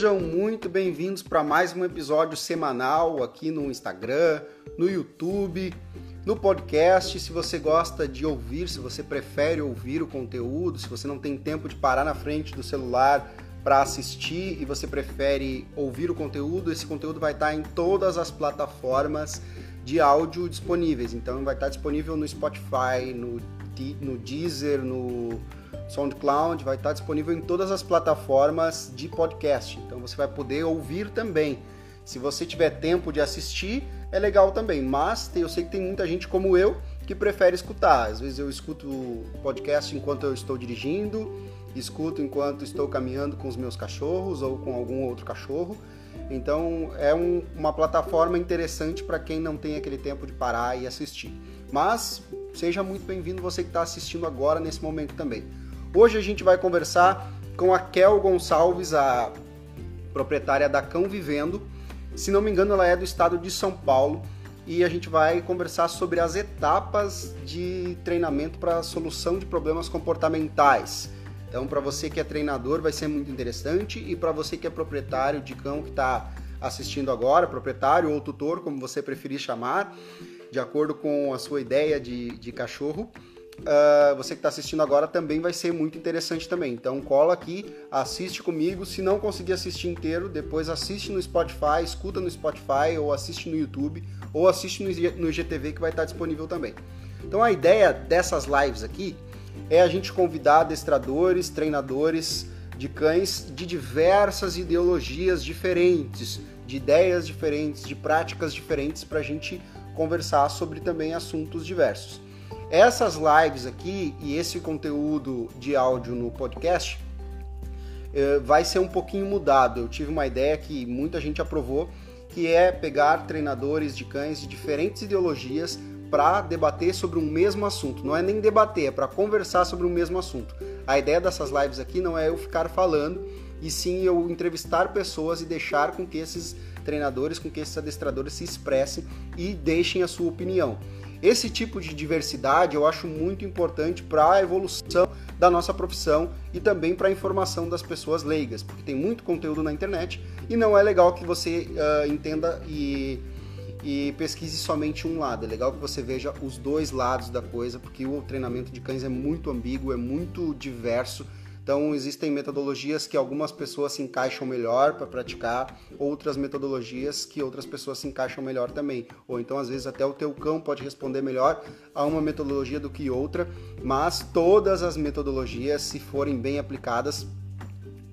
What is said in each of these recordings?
Sejam muito bem-vindos para mais um episódio semanal aqui no Instagram, no YouTube, no podcast. Se você gosta de ouvir, se você prefere ouvir o conteúdo, se você não tem tempo de parar na frente do celular para assistir e você prefere ouvir o conteúdo, esse conteúdo vai estar em todas as plataformas de áudio disponíveis. Então vai estar disponível no Spotify, no, no Deezer, no SoundCloud, vai estar disponível em todas as plataformas de podcast. Então você vai poder ouvir também. Se você tiver tempo de assistir, é legal também. Mas eu sei que tem muita gente como eu que prefere escutar. Às vezes eu escuto podcast enquanto eu estou dirigindo, escuto enquanto estou caminhando com os meus cachorros ou com algum outro cachorro. Então é um, uma plataforma interessante para quem não tem aquele tempo de parar e assistir. Mas seja muito bem-vindo você que está assistindo agora nesse momento também. Hoje a gente vai conversar com a Kel Gonçalves, a proprietária da Cão Vivendo. Se não me engano, ela é do estado de São Paulo e a gente vai conversar sobre as etapas de treinamento para solução de problemas comportamentais. Então, para você que é treinador, vai ser muito interessante e para você que é proprietário de cão que está assistindo agora, proprietário ou tutor, como você preferir chamar, de acordo com a sua ideia de, de cachorro, uh, você que está assistindo agora também vai ser muito interessante também. Então cola aqui, assiste comigo. Se não conseguir assistir inteiro, depois assiste no Spotify, escuta no Spotify ou assiste no YouTube ou assiste no, IGTV que vai estar disponível também. Então a ideia dessas lives aqui é a gente convidar adestradores, treinadores de cães de diversas ideologias diferentes, de ideias diferentes, de práticas diferentes para a gente conversar sobre também assuntos diversos. Essas lives aqui e esse conteúdo de áudio no podcast eh, vai ser um pouquinho mudado. Eu tive uma ideia que muita gente aprovou, que é pegar treinadores de cães de diferentes ideologias para debater sobre um mesmo assunto. Não é nem debater, é para conversar sobre o mesmo assunto. A ideia dessas lives aqui não é eu ficar falando, e sim eu entrevistar pessoas e deixar com que esses treinadores, com que esses adestradores se expressem e deixem a sua opinião. Esse tipo de diversidade eu acho muito importante para a evolução da nossa profissão e também para a informação das pessoas leigas, porque tem muito conteúdo na internet e não é legal que você uh, entenda e, e pesquise somente um lado. É legal que você veja os dois lados da coisa, porque o treinamento de cães é muito ambíguo, é muito diverso então, existem metodologias que algumas pessoas se encaixam melhor para praticar, outras metodologias que outras pessoas se encaixam melhor também. Ou então, às vezes, até o teu cão pode responder melhor a uma metodologia do que outra, mas todas as metodologias, se forem bem aplicadas,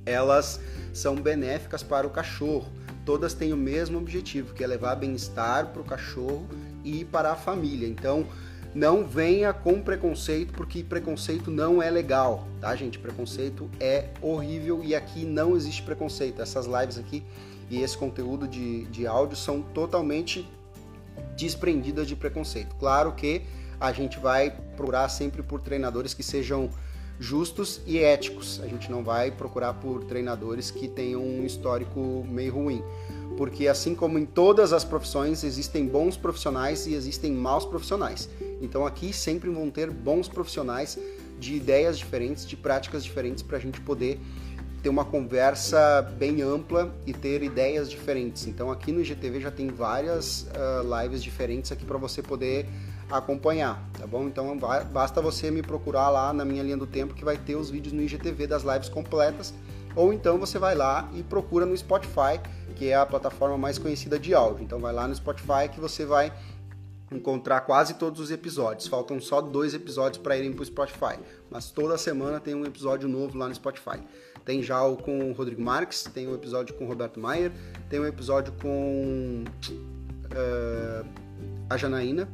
elas são benéficas para o cachorro. Todas têm o mesmo objetivo, que é levar bem-estar para o cachorro e para a família. Então, não venha com preconceito, porque preconceito não é legal, tá, gente? Preconceito é horrível e aqui não existe preconceito. Essas lives aqui e esse conteúdo de, de áudio são totalmente desprendidas de preconceito. Claro que a gente vai procurar sempre por treinadores que sejam justos e éticos. A gente não vai procurar por treinadores que tenham um histórico meio ruim porque assim como em todas as profissões existem bons profissionais e existem maus profissionais. Então aqui sempre vão ter bons profissionais de ideias diferentes, de práticas diferentes para a gente poder ter uma conversa bem ampla e ter ideias diferentes. Então aqui no IGTV já tem várias uh, lives diferentes aqui para você poder acompanhar, tá bom? Então basta você me procurar lá na minha linha do tempo que vai ter os vídeos no IGTV das lives completas, ou então você vai lá e procura no Spotify que é a plataforma mais conhecida de áudio. Então vai lá no Spotify que você vai encontrar quase todos os episódios. Faltam só dois episódios para irem para o Spotify, mas toda semana tem um episódio novo lá no Spotify. Tem já o com o Rodrigo Marques, tem um episódio com o Roberto Maier, tem um episódio com uh, a Janaína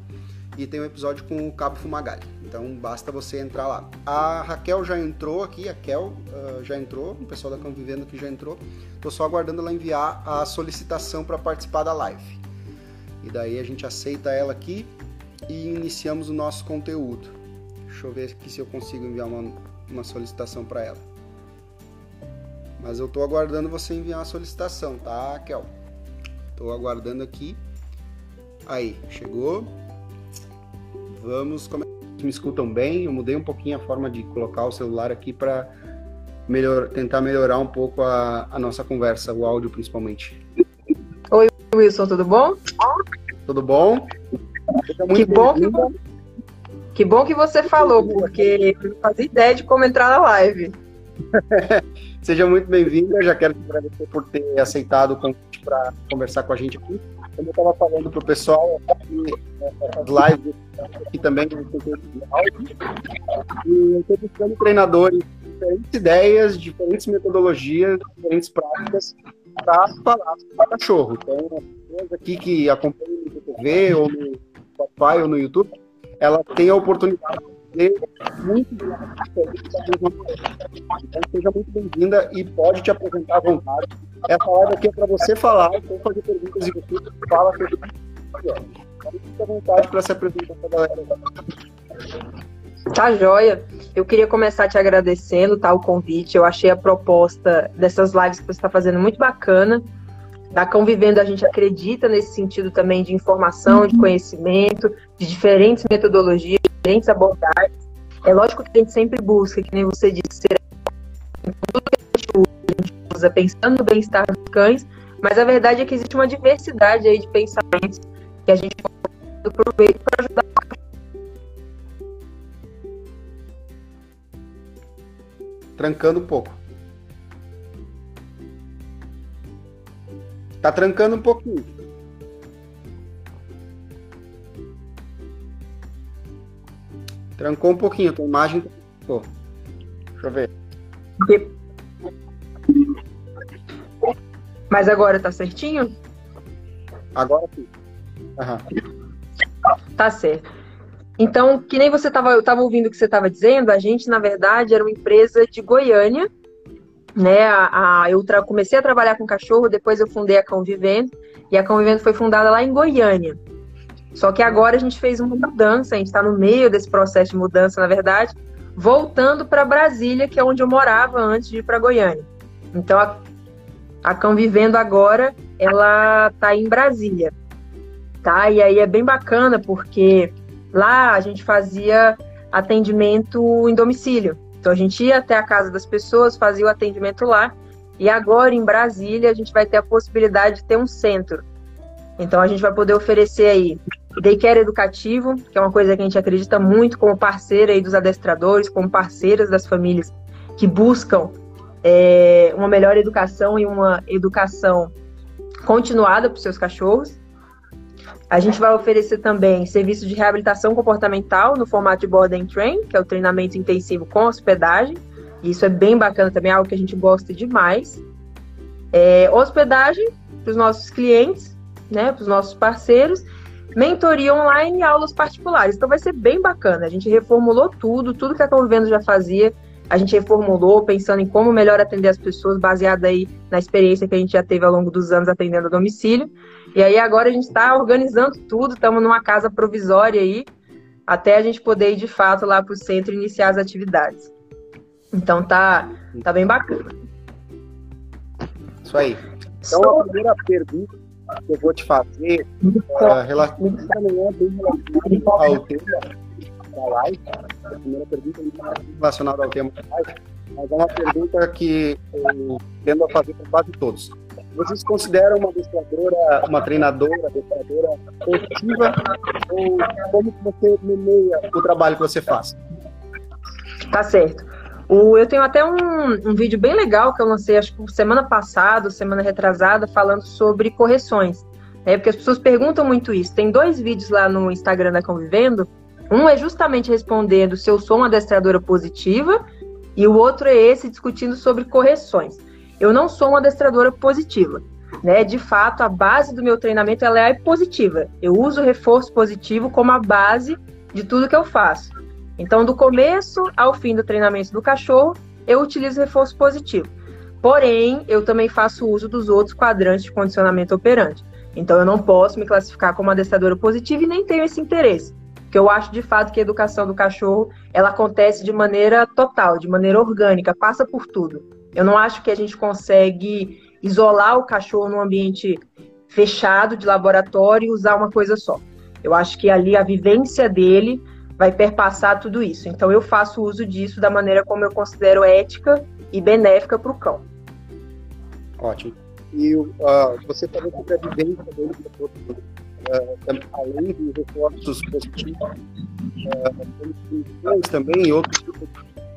e tem um episódio com o Cabo Fumagalli. Então basta você entrar lá. A Raquel já entrou aqui, a Kel uh, já entrou, o pessoal da Cão Vivendo aqui já entrou. Estou só aguardando ela enviar a solicitação para participar da live. E daí a gente aceita ela aqui e iniciamos o nosso conteúdo. Deixa eu ver aqui se eu consigo enviar uma, uma solicitação para ela. Mas eu estou aguardando você enviar a solicitação, tá, Kel? Estou aguardando aqui. Aí, chegou. Vamos começar. Me escutam bem? Eu mudei um pouquinho a forma de colocar o celular aqui para melhor, tentar melhorar um pouco a, a nossa conversa, o áudio principalmente. Oi, Wilson, tudo bom? Tudo bom? Que bom que, que bom que você falou, porque eu não fazia ideia de como entrar na live. Seja muito bem-vinda, já quero agradecer por ter aceitado o convite para conversar com a gente aqui. Como eu estava falando para o pessoal, as lives aqui também e estou buscando treinadores diferentes ideias, diferentes metodologias, diferentes práticas para falar para cachorro. Então, as pessoas aqui que acompanham no TV ou no Spotify ou no YouTube, ela tem a oportunidade de fazer muito seja muito bem-vinda e pode te apresentar à vontade. Essa live aqui é para você falar, então fazer perguntas e você fala sobre à vontade para se apresentar para a galera. Tá joia. Eu queria começar te agradecendo, tá, o convite. Eu achei a proposta dessas lives que você está fazendo muito bacana. Da Convivendo, a gente acredita nesse sentido também de informação, de conhecimento, de diferentes metodologias, diferentes abordagens. É lógico que a gente sempre busca, que nem você disse, ser tudo que a gente usa, a gente usa pensando no bem-estar dos cães, mas a verdade é que existe uma diversidade aí de pensamentos que a gente pode aproveitar para ajudar Trancando um pouco. Tá trancando um pouquinho. Trancou um pouquinho, a tua imagem. Pô. Deixa eu ver. Mas agora tá certinho? Agora sim. Uhum. Tá certo. Então, que nem você estava, eu estava ouvindo o que você estava dizendo, a gente, na verdade, era uma empresa de Goiânia, né? A, a, eu comecei a trabalhar com cachorro, depois eu fundei a Cão Vivendo, e a Cão Vivendo foi fundada lá em Goiânia. Só que agora a gente fez uma mudança, a gente está no meio desse processo de mudança, na verdade, voltando para Brasília, que é onde eu morava antes de ir para Goiânia. Então, a, a Cão Vivendo agora, ela está em Brasília, tá? E aí é bem bacana, porque Lá a gente fazia atendimento em domicílio. Então a gente ia até a casa das pessoas, fazia o atendimento lá. E agora em Brasília a gente vai ter a possibilidade de ter um centro. Então a gente vai poder oferecer aí daycare educativo, que é uma coisa que a gente acredita muito como parceira aí dos adestradores, como parceiras das famílias que buscam é, uma melhor educação e uma educação continuada para os seus cachorros. A gente vai oferecer também serviço de reabilitação comportamental no formato de board and train, que é o treinamento intensivo com hospedagem. Isso é bem bacana também, é algo que a gente gosta demais. É, hospedagem para os nossos clientes, né, para os nossos parceiros. Mentoria online e aulas particulares. Então vai ser bem bacana. A gente reformulou tudo, tudo que a Convivendo já fazia, a gente reformulou pensando em como melhor atender as pessoas, baseado aí na experiência que a gente já teve ao longo dos anos atendendo a domicílio. E aí agora a gente está organizando tudo, estamos numa casa provisória aí, até a gente poder ir de fato lá para o centro e iniciar as atividades. Então tá, tá bem bacana. Isso aí. Então a primeira pergunta que eu vou te fazer uh, é relacionada ao tema da live. A primeira pergunta é relacionada ao tema da live, mas é uma pergunta que eu tendo a fazer para quase todos. Vocês consideram uma adestradora, uma treinadora, adestradora positiva? Ou como que você nomeia o trabalho que você faz? Tá certo. O, eu tenho até um, um vídeo bem legal que eu lancei, acho que semana passada, semana retrasada, falando sobre correções. Né? Porque as pessoas perguntam muito isso. Tem dois vídeos lá no Instagram da Convivendo. Um é justamente respondendo se eu sou uma adestradora positiva, e o outro é esse discutindo sobre correções eu não sou uma adestradora positiva. Né? De fato, a base do meu treinamento ela é positiva. Eu uso reforço positivo como a base de tudo que eu faço. Então, do começo ao fim do treinamento do cachorro, eu utilizo reforço positivo. Porém, eu também faço uso dos outros quadrantes de condicionamento operante. Então, eu não posso me classificar como adestradora positiva e nem tenho esse interesse. Porque eu acho de fato que a educação do cachorro ela acontece de maneira total, de maneira orgânica, passa por tudo. Eu não acho que a gente consegue isolar o cachorro num ambiente fechado de laboratório e usar uma coisa só. Eu acho que ali a vivência dele vai perpassar tudo isso. Então eu faço uso disso da maneira como eu considero ética e benéfica para o cão. Ótimo. E uh, você falou sobre a vivência dele, uh, além dos reforços positivos, uh, também outros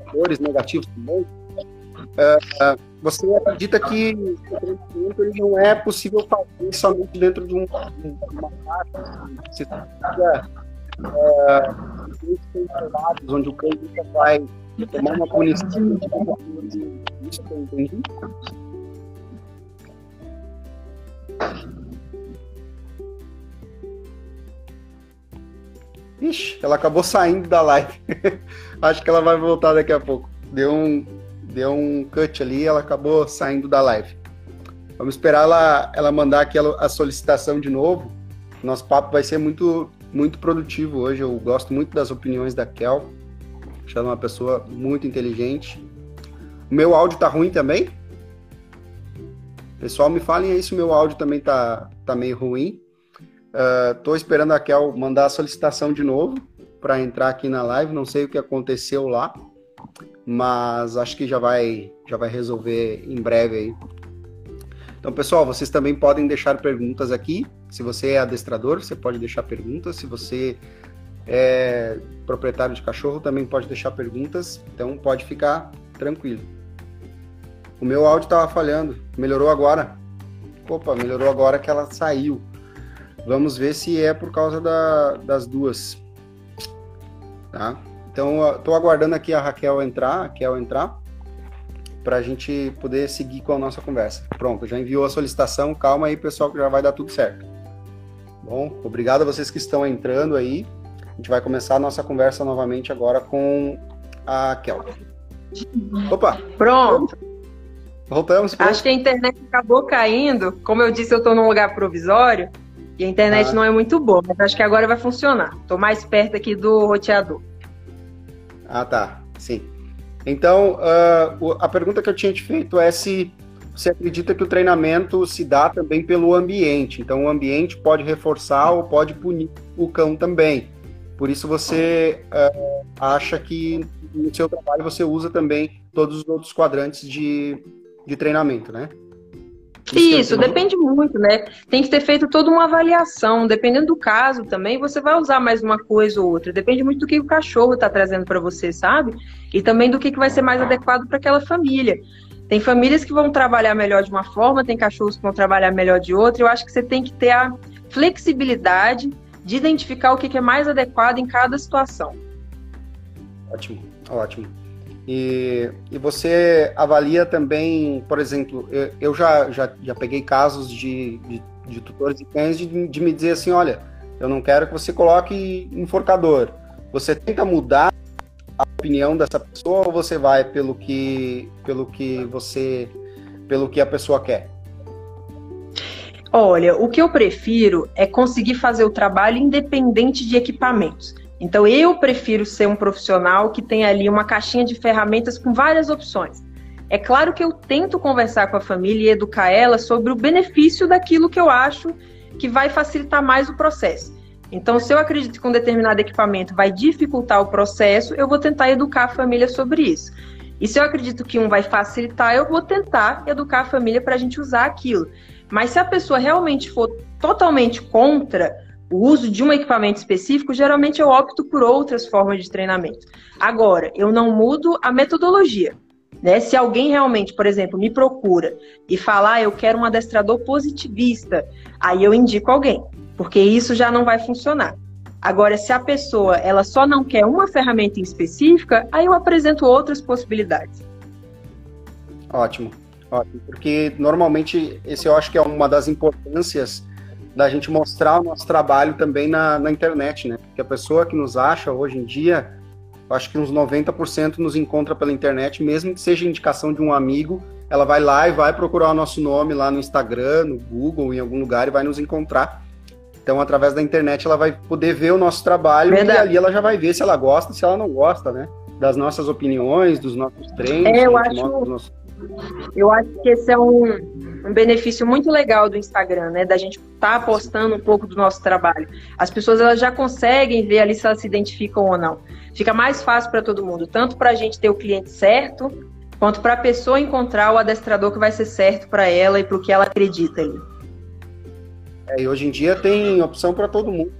fatores negativos também. Uh, você acredita que o treinamento ele não é possível fazer somente dentro de, um, uma? Você uh, onde o cão vai tomar uma punição. Isso. Ixi, ela acabou saindo da live. Acho que ela vai voltar daqui a pouco. Deu um, deu um cut ali ela acabou saindo da live. Vamos esperar ela, ela mandar aqui a solicitação de novo. Nosso papo vai ser muito, muito produtivo hoje. Eu gosto muito das opiniões da Kel. Acho ela uma pessoa muito inteligente. O meu áudio tá ruim também? Pessoal, me falem aí se o meu áudio também tá, tá meio ruim. Uh, esperando a Kel mandar a solicitação de novo para entrar aqui na live. Não sei o que aconteceu lá, mas acho que já vai, já vai resolver em breve aí. Então, pessoal, vocês também podem deixar perguntas aqui. Se você é adestrador, você pode deixar perguntas. Se você é proprietário de cachorro, também pode deixar perguntas. Então, pode ficar tranquilo. O meu áudio estava falhando. Melhorou agora? Opa, melhorou agora que ela saiu. Vamos ver se é por causa da, das duas. Tá? Então, estou aguardando aqui a Raquel entrar, Raquel entrar, para a gente poder seguir com a nossa conversa. Pronto, já enviou a solicitação. Calma aí, pessoal, que já vai dar tudo certo. Bom, obrigado a vocês que estão entrando aí. A gente vai começar a nossa conversa novamente agora com a Raquel. Opa! Pronto. Voltamos. Pronto. Acho que a internet acabou caindo. Como eu disse, eu estou num lugar provisório. E a internet ah. não é muito boa, mas acho que agora vai funcionar. Estou mais perto aqui do roteador. Ah, tá. Sim. Então, uh, a pergunta que eu tinha te feito é se você acredita que o treinamento se dá também pelo ambiente. Então, o ambiente pode reforçar ou pode punir o cão também. Por isso, você uh, acha que no seu trabalho você usa também todos os outros quadrantes de, de treinamento, né? Isso, depende muito, né? Tem que ter feito toda uma avaliação. Dependendo do caso também, você vai usar mais uma coisa ou outra. Depende muito do que o cachorro está trazendo para você, sabe? E também do que, que vai ser mais adequado para aquela família. Tem famílias que vão trabalhar melhor de uma forma, tem cachorros que vão trabalhar melhor de outra. Eu acho que você tem que ter a flexibilidade de identificar o que, que é mais adequado em cada situação. Ótimo, ótimo. E, e você avalia também, por exemplo, eu, eu já, já, já peguei casos de, de, de tutores de cães de, de me dizer assim, olha, eu não quero que você coloque enforcador. Você tenta mudar a opinião dessa pessoa ou você vai pelo que pelo que você pelo que a pessoa quer? Olha, o que eu prefiro é conseguir fazer o trabalho independente de equipamentos. Então eu prefiro ser um profissional que tem ali uma caixinha de ferramentas com várias opções. É claro que eu tento conversar com a família e educar ela sobre o benefício daquilo que eu acho que vai facilitar mais o processo. Então, se eu acredito que um determinado equipamento vai dificultar o processo, eu vou tentar educar a família sobre isso. E se eu acredito que um vai facilitar, eu vou tentar educar a família para a gente usar aquilo. Mas se a pessoa realmente for totalmente contra, o uso de um equipamento específico, geralmente eu opto por outras formas de treinamento. Agora, eu não mudo a metodologia. Né? Se alguém realmente, por exemplo, me procura e falar, ah, eu quero um adestrador positivista, aí eu indico alguém, porque isso já não vai funcionar. Agora, se a pessoa ela só não quer uma ferramenta em específica, aí eu apresento outras possibilidades. Ótimo, ótimo, porque normalmente esse eu acho que é uma das importâncias da gente mostrar o nosso trabalho também na, na internet, né? Porque a pessoa que nos acha hoje em dia, eu acho que uns 90% nos encontra pela internet, mesmo que seja indicação de um amigo, ela vai lá e vai procurar o nosso nome lá no Instagram, no Google, em algum lugar e vai nos encontrar. Então, através da internet, ela vai poder ver o nosso trabalho Verdade. e ali ela já vai ver se ela gosta, se ela não gosta, né? Das nossas opiniões, dos nossos treinos. É, eu acho, nossos... eu acho que esse é um, um benefício muito legal do Instagram, né? Da gente estar tá postando um pouco do nosso trabalho. As pessoas elas já conseguem ver ali se elas se identificam ou não. Fica mais fácil para todo mundo, tanto para a gente ter o cliente certo, quanto para a pessoa encontrar o adestrador que vai ser certo para ela e para o que ela acredita ali. É, e hoje em dia tem opção para todo mundo.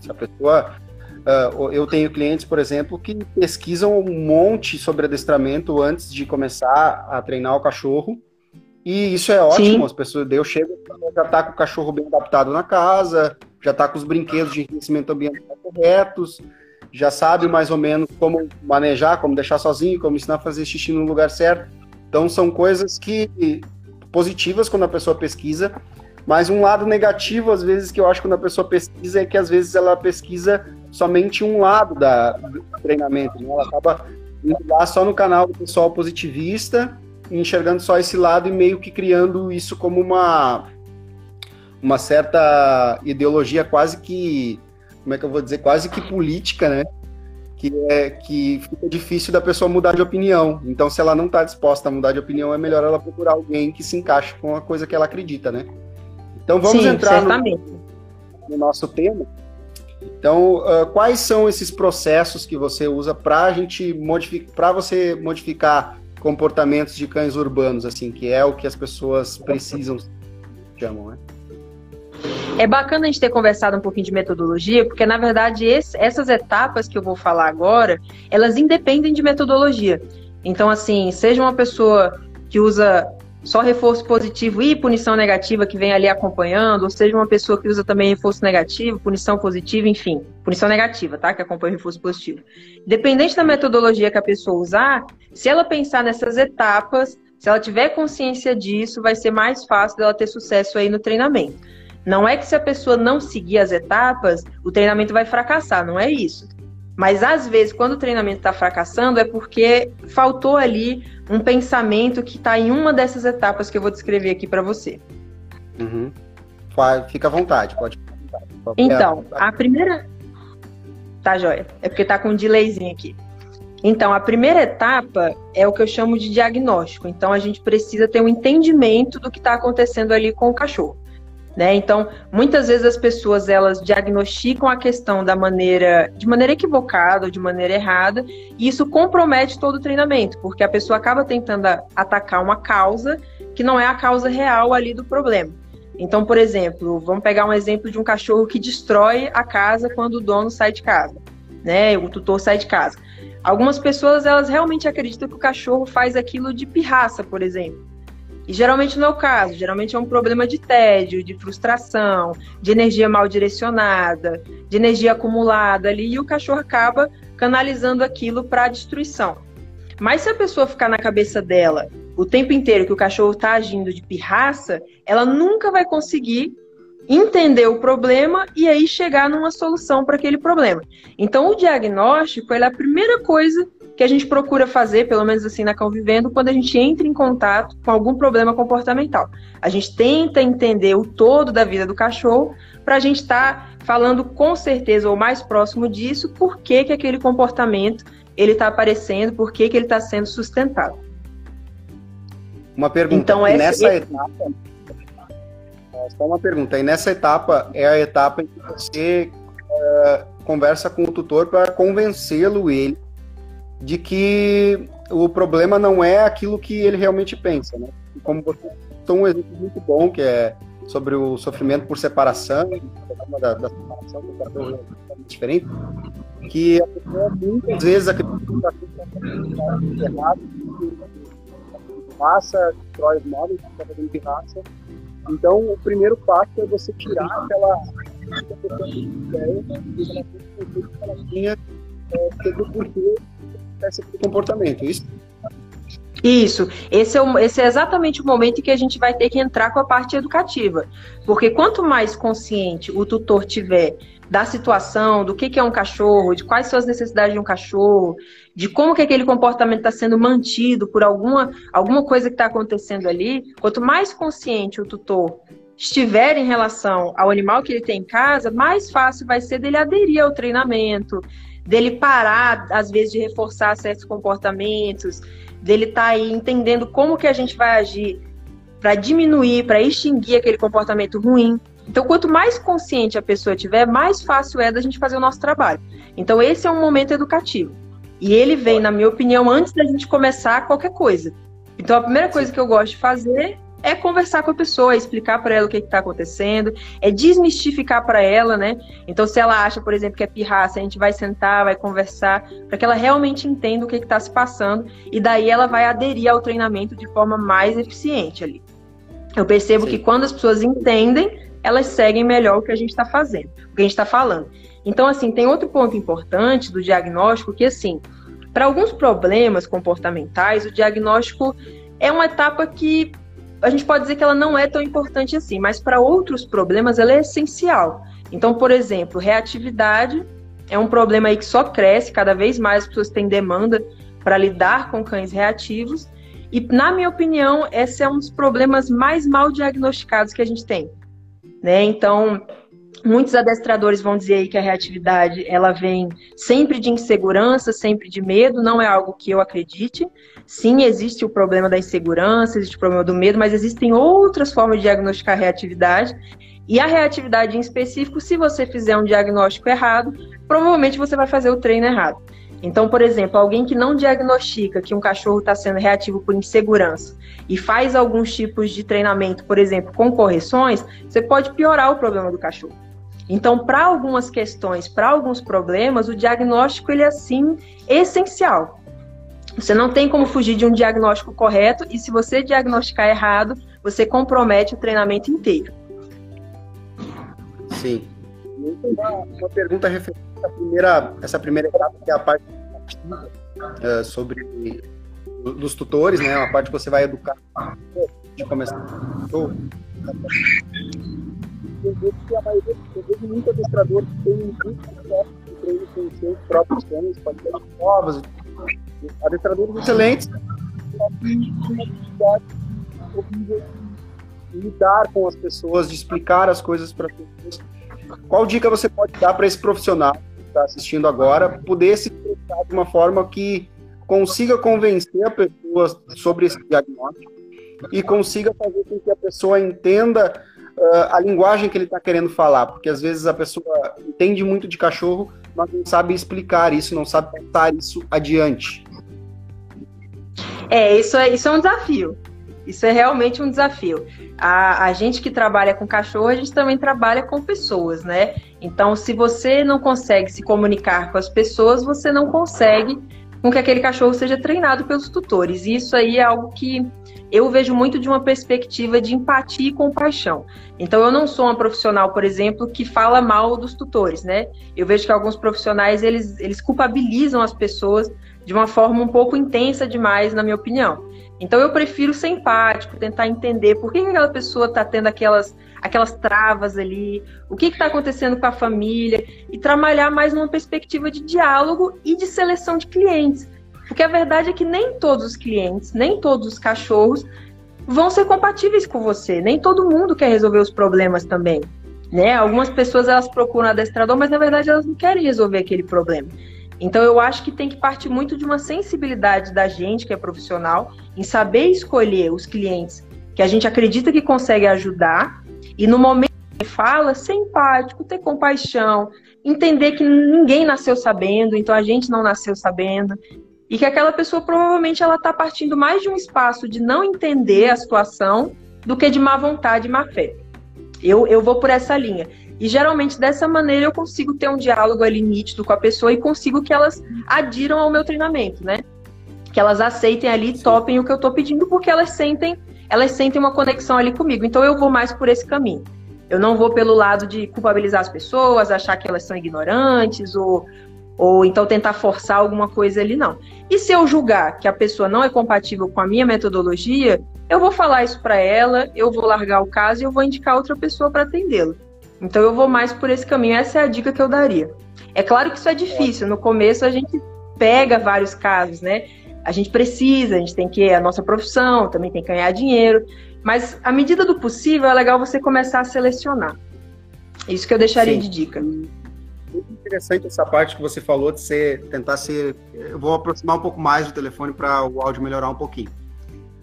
Se a pessoa. Uh, eu tenho clientes, por exemplo, que pesquisam um monte sobre adestramento antes de começar a treinar o cachorro. E isso é ótimo. Sim. As pessoas, eu chego, já está com o cachorro bem adaptado na casa, já está com os brinquedos de enriquecimento ambiental corretos, já sabe mais ou menos como manejar, como deixar sozinho, como ensinar a fazer xixi no lugar certo. Então são coisas que positivas quando a pessoa pesquisa, mas um lado negativo às vezes que eu acho quando a pessoa pesquisa é que às vezes ela pesquisa somente um lado da, do treinamento, né? ela acaba indo lá só no canal do pessoal positivista, enxergando só esse lado e meio que criando isso como uma uma certa ideologia quase que, como é que eu vou dizer, quase que política, né? Que, é, que fica difícil da pessoa mudar de opinião. Então, se ela não está disposta a mudar de opinião, é melhor ela procurar alguém que se encaixe com a coisa que ela acredita, né? Então, vamos Sim, entrar no, no, nosso tema. Então, uh, quais são esses processos que você usa para a gente para você modificar comportamentos de cães urbanos, assim, que é o que as pessoas precisam chamam, né? É bacana a gente ter conversado um pouquinho de metodologia, porque na verdade esse, essas etapas que eu vou falar agora, elas independem de metodologia. Então, assim, seja uma pessoa que usa só reforço positivo e punição negativa que vem ali acompanhando, ou seja uma pessoa que usa também reforço negativo, punição positiva, enfim, punição negativa, tá? Que acompanha o reforço positivo. Dependente da metodologia que a pessoa usar, se ela pensar nessas etapas, se ela tiver consciência disso, vai ser mais fácil dela ter sucesso aí no treinamento. Não é que se a pessoa não seguir as etapas, o treinamento vai fracassar, não é isso. Mas às vezes, quando o treinamento está fracassando, é porque faltou ali um pensamento que está em uma dessas etapas que eu vou descrever aqui para você. Uhum. Fica à vontade, pode. Então, a primeira. Tá, joia. É porque tá com um delayzinho aqui. Então, a primeira etapa é o que eu chamo de diagnóstico. Então, a gente precisa ter um entendimento do que está acontecendo ali com o cachorro. Né? Então, muitas vezes as pessoas elas diagnosticam a questão da maneira, de maneira equivocada ou de maneira errada, e isso compromete todo o treinamento, porque a pessoa acaba tentando atacar uma causa que não é a causa real ali do problema. Então, por exemplo, vamos pegar um exemplo de um cachorro que destrói a casa quando o dono sai de casa, né? O tutor sai de casa. Algumas pessoas elas realmente acreditam que o cachorro faz aquilo de pirraça, por exemplo. E geralmente não é o caso, geralmente é um problema de tédio, de frustração, de energia mal direcionada, de energia acumulada ali, e o cachorro acaba canalizando aquilo para a destruição. Mas se a pessoa ficar na cabeça dela o tempo inteiro que o cachorro está agindo de pirraça, ela nunca vai conseguir entender o problema e aí chegar numa solução para aquele problema. Então, o diagnóstico é a primeira coisa que a gente procura fazer, pelo menos assim na Convivendo, quando a gente entra em contato com algum problema comportamental. A gente tenta entender o todo da vida do cachorro para a gente estar tá falando com certeza ou mais próximo disso, por que, que aquele comportamento ele está aparecendo, por que, que ele está sendo sustentado. Uma pergunta. Então, essa, nessa etapa, só uma pergunta. E nessa etapa é a etapa em que você uh, conversa com o tutor para convencê-lo ele de que o problema não é aquilo que ele realmente pensa, né? Como você tem um exemplo muito bom que é sobre o sofrimento por separação, da, da separação do é diferente, que a pessoa muitas vezes acredita que está errado, passa, destrói os móveis, está fazendo pirraça. Então, o primeiro passo é você tirar aquela ideia que ela tinha é, sobre o porquê comportamento, isso? Isso, esse é, o, esse é exatamente o momento que a gente vai ter que entrar com a parte educativa. Porque quanto mais consciente o tutor tiver da situação, do que, que é um cachorro, de quais são as necessidades de um cachorro, de como que aquele comportamento está sendo mantido por alguma, alguma coisa que está acontecendo ali, quanto mais consciente o tutor estiver em relação ao animal que ele tem em casa, mais fácil vai ser dele aderir ao treinamento, dele parar, às vezes, de reforçar certos comportamentos, dele estar tá aí entendendo como que a gente vai agir para diminuir, para extinguir aquele comportamento ruim. Então, quanto mais consciente a pessoa tiver, mais fácil é da gente fazer o nosso trabalho. Então, esse é um momento educativo. E ele vem, na minha opinião, antes da gente começar qualquer coisa. Então, a primeira coisa que eu gosto de fazer é conversar com a pessoa, é explicar para ela o que está acontecendo, é desmistificar para ela, né? Então, se ela acha, por exemplo, que é pirraça, a gente vai sentar, vai conversar, para que ela realmente entenda o que está se passando, e daí ela vai aderir ao treinamento de forma mais eficiente ali. Eu percebo Sim. que quando as pessoas entendem, elas seguem melhor o que a gente está fazendo, o que a gente está falando. Então, assim, tem outro ponto importante do diagnóstico que, assim, para alguns problemas comportamentais, o diagnóstico é uma etapa que a gente pode dizer que ela não é tão importante assim, mas para outros problemas ela é essencial. Então, por exemplo, reatividade é um problema aí que só cresce, cada vez mais as pessoas têm demanda para lidar com cães reativos. E, na minha opinião, esse é um dos problemas mais mal diagnosticados que a gente tem. Né? Então, muitos adestradores vão dizer aí que a reatividade ela vem sempre de insegurança, sempre de medo, não é algo que eu acredite. Sim, existe o problema da insegurança, existe o problema do medo, mas existem outras formas de diagnosticar a reatividade. E a reatividade em específico, se você fizer um diagnóstico errado, provavelmente você vai fazer o treino errado. Então, por exemplo, alguém que não diagnostica que um cachorro está sendo reativo por insegurança e faz alguns tipos de treinamento, por exemplo, com correções, você pode piorar o problema do cachorro. Então, para algumas questões, para alguns problemas, o diagnóstico ele é sim essencial. Você não tem como fugir de um diagnóstico correto e se você diagnosticar errado, você compromete o treinamento inteiro. Sim. Uma, uma pergunta referente à primeira, essa primeira etapa, que é a parte uh, sobre dos tutores, né? A parte que você vai educar de começar. Eu vejo a maioria, eu vejo muito adestrador que tem muito sucesso de treino com seus próprios cães, qualidades novas, adestradores excelentes, só que uma dificuldade horrível de lidar com as pessoas, de explicar as coisas para as pessoas. Qual dica você pode dar para esse profissional que está assistindo agora poder se expressar de uma forma que consiga convencer a pessoa sobre esse diagnóstico e consiga fazer com que a pessoa entenda uh, a linguagem que ele está querendo falar, porque às vezes a pessoa entende muito de cachorro, mas não sabe explicar isso, não sabe passar isso adiante. É, isso é, isso é um desafio. Isso é realmente um desafio. A, a gente que trabalha com cachorro, a gente também trabalha com pessoas, né? Então, se você não consegue se comunicar com as pessoas, você não consegue com que aquele cachorro seja treinado pelos tutores. E isso aí é algo que eu vejo muito de uma perspectiva de empatia e compaixão. Então, eu não sou uma profissional, por exemplo, que fala mal dos tutores, né? Eu vejo que alguns profissionais, eles, eles culpabilizam as pessoas de uma forma um pouco intensa demais, na minha opinião. Então eu prefiro ser empático, tentar entender por que aquela pessoa está tendo aquelas, aquelas travas ali, o que está acontecendo com a família, e trabalhar mais numa perspectiva de diálogo e de seleção de clientes. Porque a verdade é que nem todos os clientes, nem todos os cachorros vão ser compatíveis com você. Nem todo mundo quer resolver os problemas também. Né? Algumas pessoas elas procuram adestrador, mas na verdade elas não querem resolver aquele problema. Então eu acho que tem que partir muito de uma sensibilidade da gente que é profissional em saber escolher os clientes que a gente acredita que consegue ajudar e no momento que fala ser empático, ter compaixão, entender que ninguém nasceu sabendo, então a gente não nasceu sabendo e que aquela pessoa provavelmente ela está partindo mais de um espaço de não entender a situação do que de má vontade e má fé. Eu, eu vou por essa linha. E geralmente dessa maneira eu consigo ter um diálogo ali nítido com a pessoa e consigo que elas adiram ao meu treinamento, né? Que elas aceitem ali, topem o que eu estou pedindo, porque elas sentem, elas sentem uma conexão ali comigo. Então eu vou mais por esse caminho. Eu não vou pelo lado de culpabilizar as pessoas, achar que elas são ignorantes ou, ou então tentar forçar alguma coisa ali, não. E se eu julgar que a pessoa não é compatível com a minha metodologia, eu vou falar isso para ela, eu vou largar o caso e eu vou indicar outra pessoa para atendê-la. Então eu vou mais por esse caminho. Essa é a dica que eu daria. É claro que isso é difícil. No começo a gente pega vários casos, né? A gente precisa, a gente tem que é a nossa profissão, também tem que ganhar dinheiro. Mas à medida do possível é legal você começar a selecionar. Isso que eu deixaria Sim. de dica. Interessante essa parte que você falou de ser, tentar ser. Eu vou aproximar um pouco mais do telefone para o áudio melhorar um pouquinho.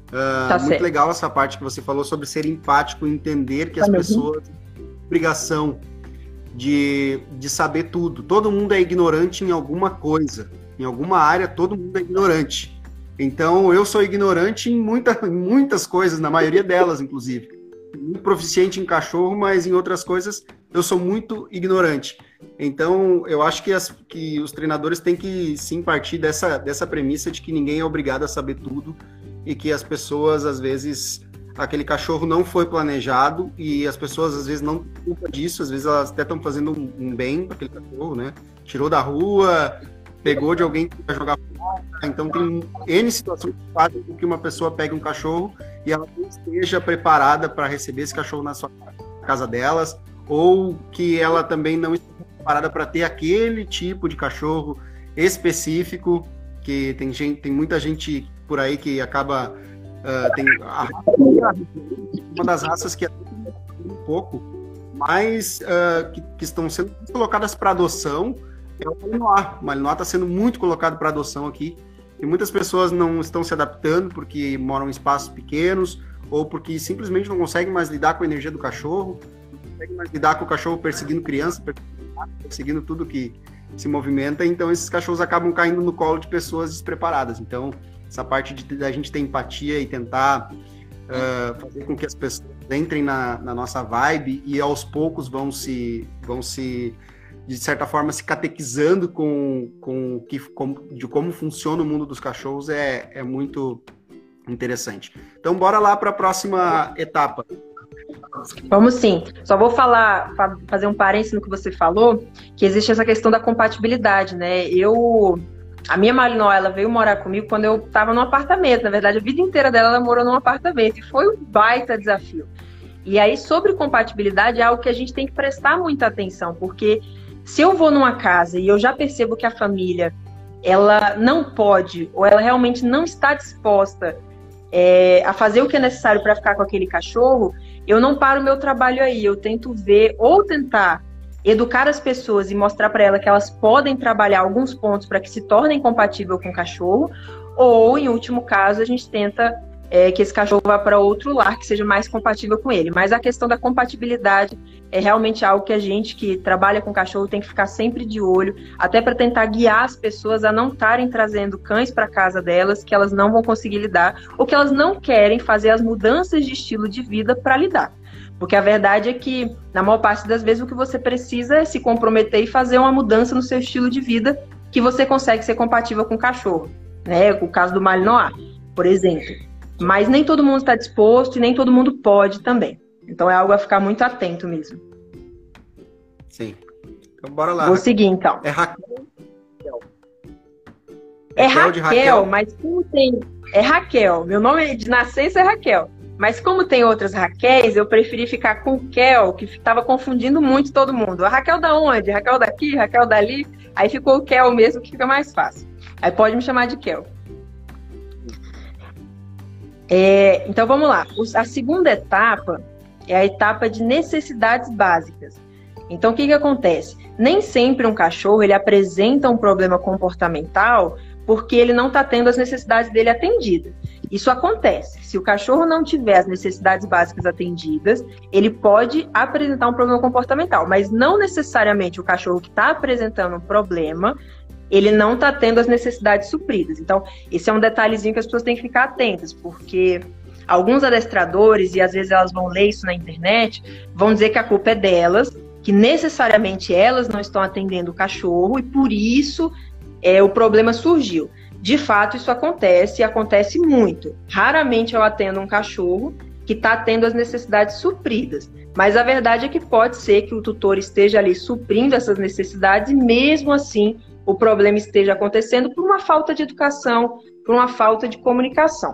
Uh, tá muito certo. legal essa parte que você falou sobre ser empático, entender que tá as pessoas obrigação de, de saber tudo. Todo mundo é ignorante em alguma coisa. Em alguma área, todo mundo é ignorante. Então, eu sou ignorante em, muita, em muitas coisas, na maioria delas, inclusive. Muito proficiente em cachorro, mas em outras coisas eu sou muito ignorante. Então, eu acho que, as, que os treinadores têm que sim partir dessa, dessa premissa de que ninguém é obrigado a saber tudo e que as pessoas, às vezes, aquele cachorro não foi planejado e as pessoas, às vezes, não culpa disso, às vezes elas até estão fazendo um, um bem para aquele cachorro, né? Tirou da rua, pegou de alguém vai jogar fora. Então, tem N situações que fazem com que uma pessoa pegue um cachorro e ela não esteja preparada para receber esse cachorro na sua casa delas, ou que ela também não esteja preparada para ter aquele tipo de cachorro específico, que tem gente, tem muita gente por aí que acaba uh, tem a, uma das raças que é um pouco mais uh, que, que, estão sendo colocadas para adoção é o Malinois. O Malinois está sendo muito colocado para adoção aqui. E muitas pessoas não estão se adaptando porque moram em espaços pequenos ou porque simplesmente não conseguem mais lidar com a energia do cachorro, não conseguem mais lidar com o cachorro perseguindo criança, perseguindo tudo que se movimenta. Então, esses cachorros acabam caindo no colo de pessoas despreparadas. Então, essa parte de da gente ter empatia e tentar uh, fazer com que as pessoas entrem na, na nossa vibe e aos poucos vão se vão se de certa forma, se catequizando com, com que, com, de como funciona o mundo dos cachorros é, é muito interessante. Então, bora lá para a próxima etapa. Vamos sim. Só vou falar, fazer um parênteses no que você falou, que existe essa questão da compatibilidade, né? Eu, a minha Malinois, ela veio morar comigo quando eu estava num apartamento. Na verdade, a vida inteira dela ela morou num apartamento e foi um baita desafio. E aí, sobre compatibilidade, é algo que a gente tem que prestar muita atenção, porque se eu vou numa casa e eu já percebo que a família ela não pode ou ela realmente não está disposta é, a fazer o que é necessário para ficar com aquele cachorro, eu não paro meu trabalho aí. Eu tento ver ou tentar educar as pessoas e mostrar para elas que elas podem trabalhar alguns pontos para que se tornem compatível com o cachorro, ou em último caso a gente tenta é, que esse cachorro vá para outro lar que seja mais compatível com ele. Mas a questão da compatibilidade é realmente algo que a gente que trabalha com cachorro tem que ficar sempre de olho, até para tentar guiar as pessoas a não estarem trazendo cães para casa delas que elas não vão conseguir lidar ou que elas não querem fazer as mudanças de estilo de vida para lidar. Porque a verdade é que, na maior parte das vezes, o que você precisa é se comprometer e fazer uma mudança no seu estilo de vida que você consegue ser compatível com o cachorro. Né? O caso do Malinois, por exemplo. Mas nem todo mundo está disposto e nem todo mundo pode também. Então é algo a ficar muito atento mesmo. Sim. Então bora lá. Vou seguir então. É Raquel. É Raquel, Raquel, mas como tem. É Raquel. Meu nome de nascença é Raquel. Mas como tem outras Raquéis, eu preferi ficar com Kel, que estava confundindo muito todo mundo. A Raquel da onde? Raquel daqui, Raquel dali. Aí ficou o Kel mesmo, que fica mais fácil. Aí pode me chamar de Kel. É, então vamos lá. A segunda etapa é a etapa de necessidades básicas. Então o que, que acontece? Nem sempre um cachorro ele apresenta um problema comportamental porque ele não está tendo as necessidades dele atendidas. Isso acontece. Se o cachorro não tiver as necessidades básicas atendidas, ele pode apresentar um problema comportamental, mas não necessariamente o cachorro que está apresentando um problema ele não está tendo as necessidades supridas. Então, esse é um detalhezinho que as pessoas têm que ficar atentas, porque alguns adestradores, e às vezes elas vão ler isso na internet, vão dizer que a culpa é delas, que necessariamente elas não estão atendendo o cachorro e por isso é, o problema surgiu. De fato, isso acontece e acontece muito. Raramente eu atendo um cachorro que está tendo as necessidades supridas. Mas a verdade é que pode ser que o tutor esteja ali suprindo essas necessidades e mesmo assim o problema esteja acontecendo por uma falta de educação, por uma falta de comunicação,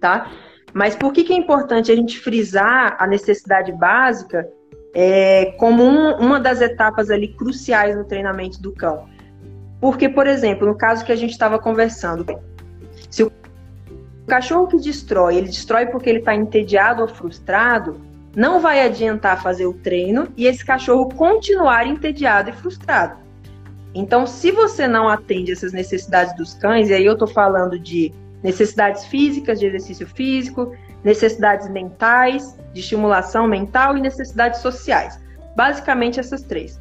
tá? Mas por que, que é importante a gente frisar a necessidade básica é, como um, uma das etapas ali cruciais no treinamento do cão? Porque, por exemplo, no caso que a gente estava conversando, se o cachorro que destrói, ele destrói porque ele está entediado ou frustrado, não vai adiantar fazer o treino e esse cachorro continuar entediado e frustrado. Então, se você não atende essas necessidades dos cães, e aí eu estou falando de necessidades físicas, de exercício físico, necessidades mentais, de estimulação mental e necessidades sociais. Basicamente essas três.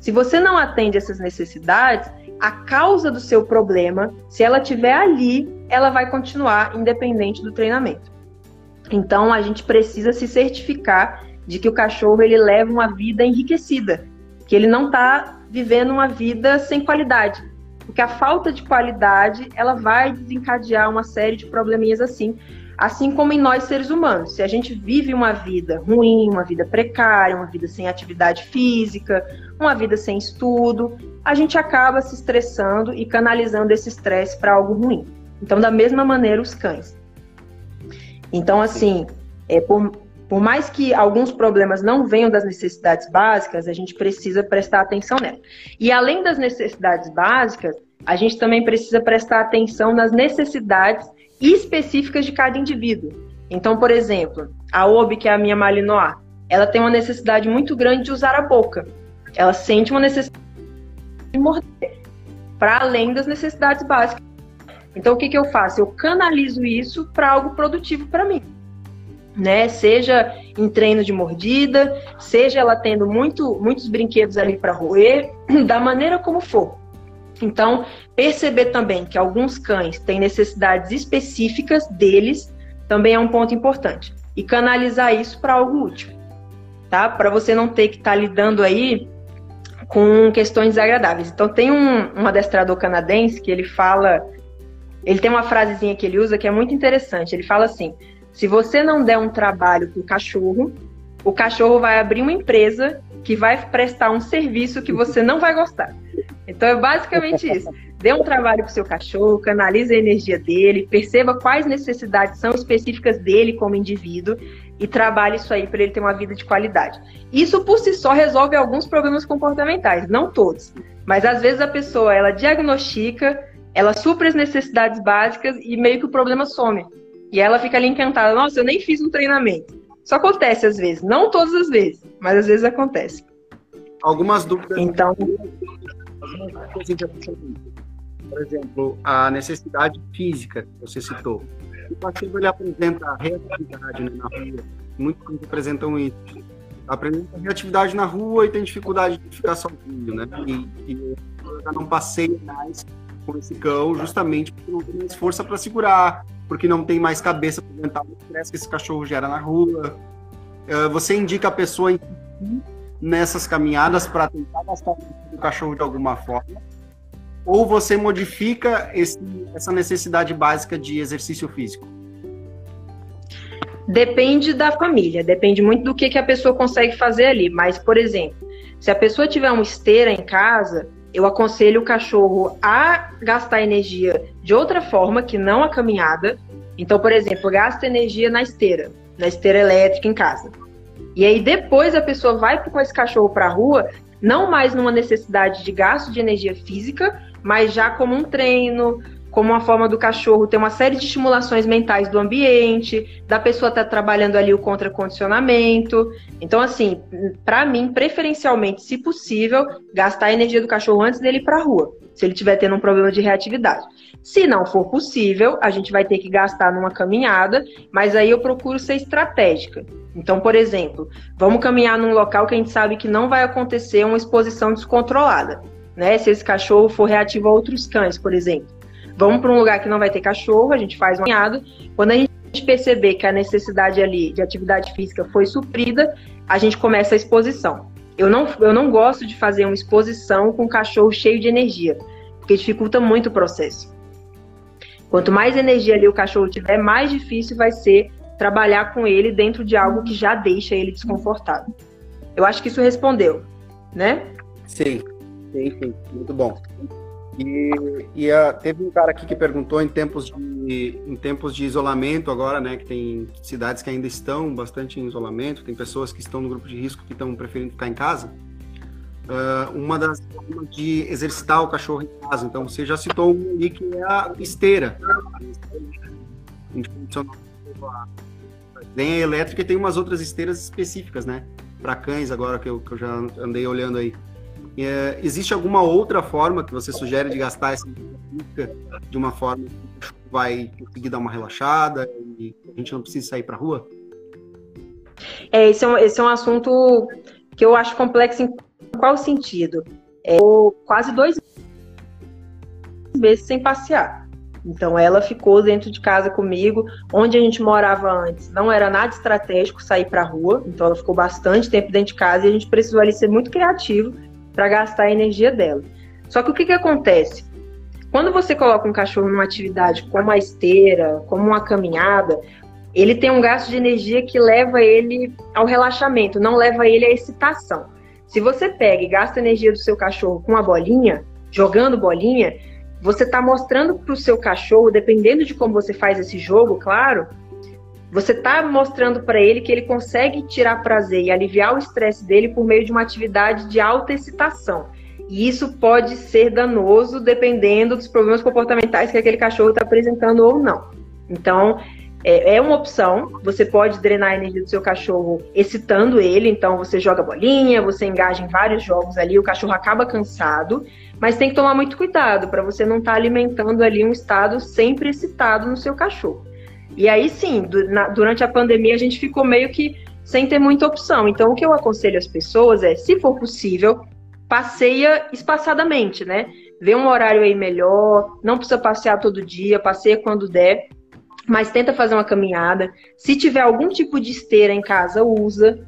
Se você não atende essas necessidades, a causa do seu problema, se ela estiver ali, ela vai continuar independente do treinamento. Então a gente precisa se certificar de que o cachorro ele leva uma vida enriquecida, que ele não está vivendo uma vida sem qualidade, porque a falta de qualidade ela vai desencadear uma série de probleminhas assim, assim como em nós seres humanos. Se a gente vive uma vida ruim, uma vida precária, uma vida sem atividade física, uma vida sem estudo, a gente acaba se estressando e canalizando esse estresse para algo ruim. Então, da mesma maneira, os cães. Então, assim, é, por, por mais que alguns problemas não venham das necessidades básicas, a gente precisa prestar atenção nela. E além das necessidades básicas, a gente também precisa prestar atenção nas necessidades específicas de cada indivíduo. Então, por exemplo, a Obi, que é a minha Malinois, ela tem uma necessidade muito grande de usar a boca. Ela sente uma necessidade de morder, para além das necessidades básicas. Então, o que, que eu faço? Eu canalizo isso para algo produtivo para mim. Né? Seja em treino de mordida, seja ela tendo muito, muitos brinquedos ali para roer, da maneira como for. Então, perceber também que alguns cães têm necessidades específicas deles também é um ponto importante. E canalizar isso para algo útil, tá? Para você não ter que estar tá lidando aí com questões desagradáveis. Então, tem um, um adestrador canadense que ele fala, ele tem uma frasezinha que ele usa que é muito interessante. Ele fala assim: se você não der um trabalho para o cachorro, o cachorro vai abrir uma empresa que vai prestar um serviço que você não vai gostar. Então é basicamente isso. Dê um trabalho para o seu cachorro, canalize a energia dele, perceba quais necessidades são específicas dele como indivíduo e trabalhe isso aí para ele ter uma vida de qualidade. Isso por si só resolve alguns problemas comportamentais, não todos, mas às vezes a pessoa ela diagnostica, ela supre as necessidades básicas e meio que o problema some. E ela fica ali encantada, nossa, eu nem fiz um treinamento. Isso acontece às vezes, não todas as vezes, mas às vezes acontece. Algumas dúvidas. Então, por exemplo, a necessidade física que você citou. O cachorro ele apresenta reatividade né, na rua. Muitos apresentam isso. Apresenta reatividade na rua e tem dificuldade de ficar sozinho, né? E, e já não passeia mais com esse cão, justamente porque não tem mais força para segurar, porque não tem mais cabeça para aguentar o estresse que esse cachorro gera na rua. Uh, você indica a pessoa nessas caminhadas para tentar gastar o cachorro de alguma forma? Ou você modifica esse, essa necessidade básica de exercício físico? Depende da família, depende muito do que, que a pessoa consegue fazer ali. Mas, por exemplo, se a pessoa tiver uma esteira em casa, eu aconselho o cachorro a gastar energia de outra forma que não a caminhada. Então, por exemplo, gasta energia na esteira, na esteira elétrica em casa. E aí depois a pessoa vai com esse cachorro para a rua, não mais numa necessidade de gasto de energia física, mas já como um treino, como uma forma do cachorro ter uma série de estimulações mentais do ambiente, da pessoa estar tá trabalhando ali o contracondicionamento. Então, assim, para mim, preferencialmente, se possível, gastar a energia do cachorro antes dele ir para a rua, se ele estiver tendo um problema de reatividade. Se não for possível, a gente vai ter que gastar numa caminhada, mas aí eu procuro ser estratégica. Então, por exemplo, vamos caminhar num local que a gente sabe que não vai acontecer uma exposição descontrolada. Né? Se esse cachorro for reativo a outros cães, por exemplo. Vamos para um lugar que não vai ter cachorro, a gente faz uma caminhada. Quando a gente perceber que a necessidade ali de atividade física foi suprida, a gente começa a exposição. Eu não, eu não gosto de fazer uma exposição com um cachorro cheio de energia, porque dificulta muito o processo. Quanto mais energia ali o cachorro tiver, mais difícil vai ser trabalhar com ele dentro de algo que já deixa ele desconfortável. Eu acho que isso respondeu, né? Sim, sim, sim. Muito bom. E, e a, teve um cara aqui que perguntou em tempos de em tempos de isolamento agora, né, que tem cidades que ainda estão bastante em isolamento, tem pessoas que estão no grupo de risco que estão preferindo ficar em casa. Uh, uma das formas de exercitar o cachorro em casa. Então você já citou um ali que é a esteira. Tem a elétrica e tem umas outras esteiras específicas, né? Para cães agora que eu, que eu já andei olhando aí. É, existe alguma outra forma que você sugere de gastar essa energia de uma forma que vai conseguir dar uma relaxada e a gente não precisa sair para rua? É, esse é, um, esse é um assunto que eu acho complexo em qual sentido? É, quase dois meses sem passear. Então ela ficou dentro de casa comigo, onde a gente morava antes. Não era nada estratégico sair para rua, então ela ficou bastante tempo dentro de casa e a gente precisou ali ser muito criativo para gastar a energia dela. Só que o que, que acontece? Quando você coloca um cachorro numa atividade como a esteira, como uma caminhada, ele tem um gasto de energia que leva ele ao relaxamento, não leva ele à excitação. Se você pega e gasta a energia do seu cachorro com a bolinha, jogando bolinha, você está mostrando para o seu cachorro, dependendo de como você faz esse jogo, claro, você está mostrando para ele que ele consegue tirar prazer e aliviar o estresse dele por meio de uma atividade de alta excitação. E isso pode ser danoso dependendo dos problemas comportamentais que aquele cachorro está apresentando ou não. Então, é, é, uma opção. Você pode drenar a energia do seu cachorro excitando ele. Então, você joga bolinha, você engaja em vários jogos ali, o cachorro acaba cansado. Mas tem que tomar muito cuidado para você não estar tá alimentando ali um estado sempre excitado no seu cachorro. E aí sim, durante a pandemia a gente ficou meio que sem ter muita opção. Então, o que eu aconselho às pessoas é, se for possível, passeia espaçadamente, né? Vê um horário aí melhor, não precisa passear todo dia, passeia quando der, mas tenta fazer uma caminhada. Se tiver algum tipo de esteira em casa, usa.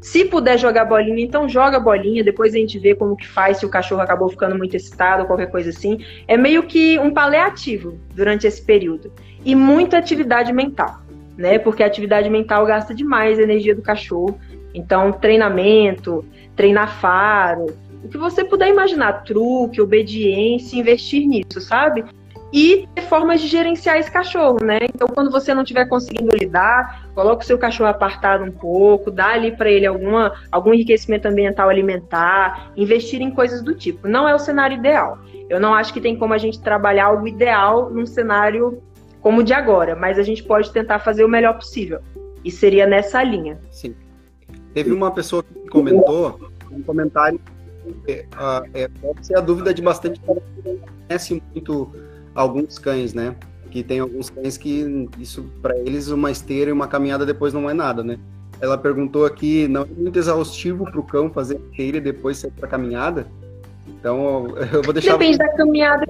Se puder jogar bolinha, então joga bolinha, depois a gente vê como que faz, se o cachorro acabou ficando muito excitado ou qualquer coisa assim. É meio que um paliativo durante esse período. E muita atividade mental, né? Porque a atividade mental gasta demais a energia do cachorro. Então, treinamento, treinar faro, o que você puder imaginar, truque, obediência, investir nisso, sabe? e ter formas de gerenciar esse cachorro, né? Então, quando você não estiver conseguindo lidar, coloca o seu cachorro apartado um pouco, dá ali para ele alguma, algum enriquecimento ambiental alimentar, investir em coisas do tipo. Não é o cenário ideal. Eu não acho que tem como a gente trabalhar algo ideal num cenário como o de agora, mas a gente pode tentar fazer o melhor possível. E seria nessa linha. Sim. Teve uma pessoa que comentou um comentário é, é, pode ser a dúvida de bastante gente que conhece muito alguns cães, né? Que tem alguns cães que isso para eles uma esteira e uma caminhada depois não é nada, né? Ela perguntou aqui, não é muito exaustivo para o cão fazer esteira e depois sair para caminhada? Então eu vou deixar. Depende da caminhada.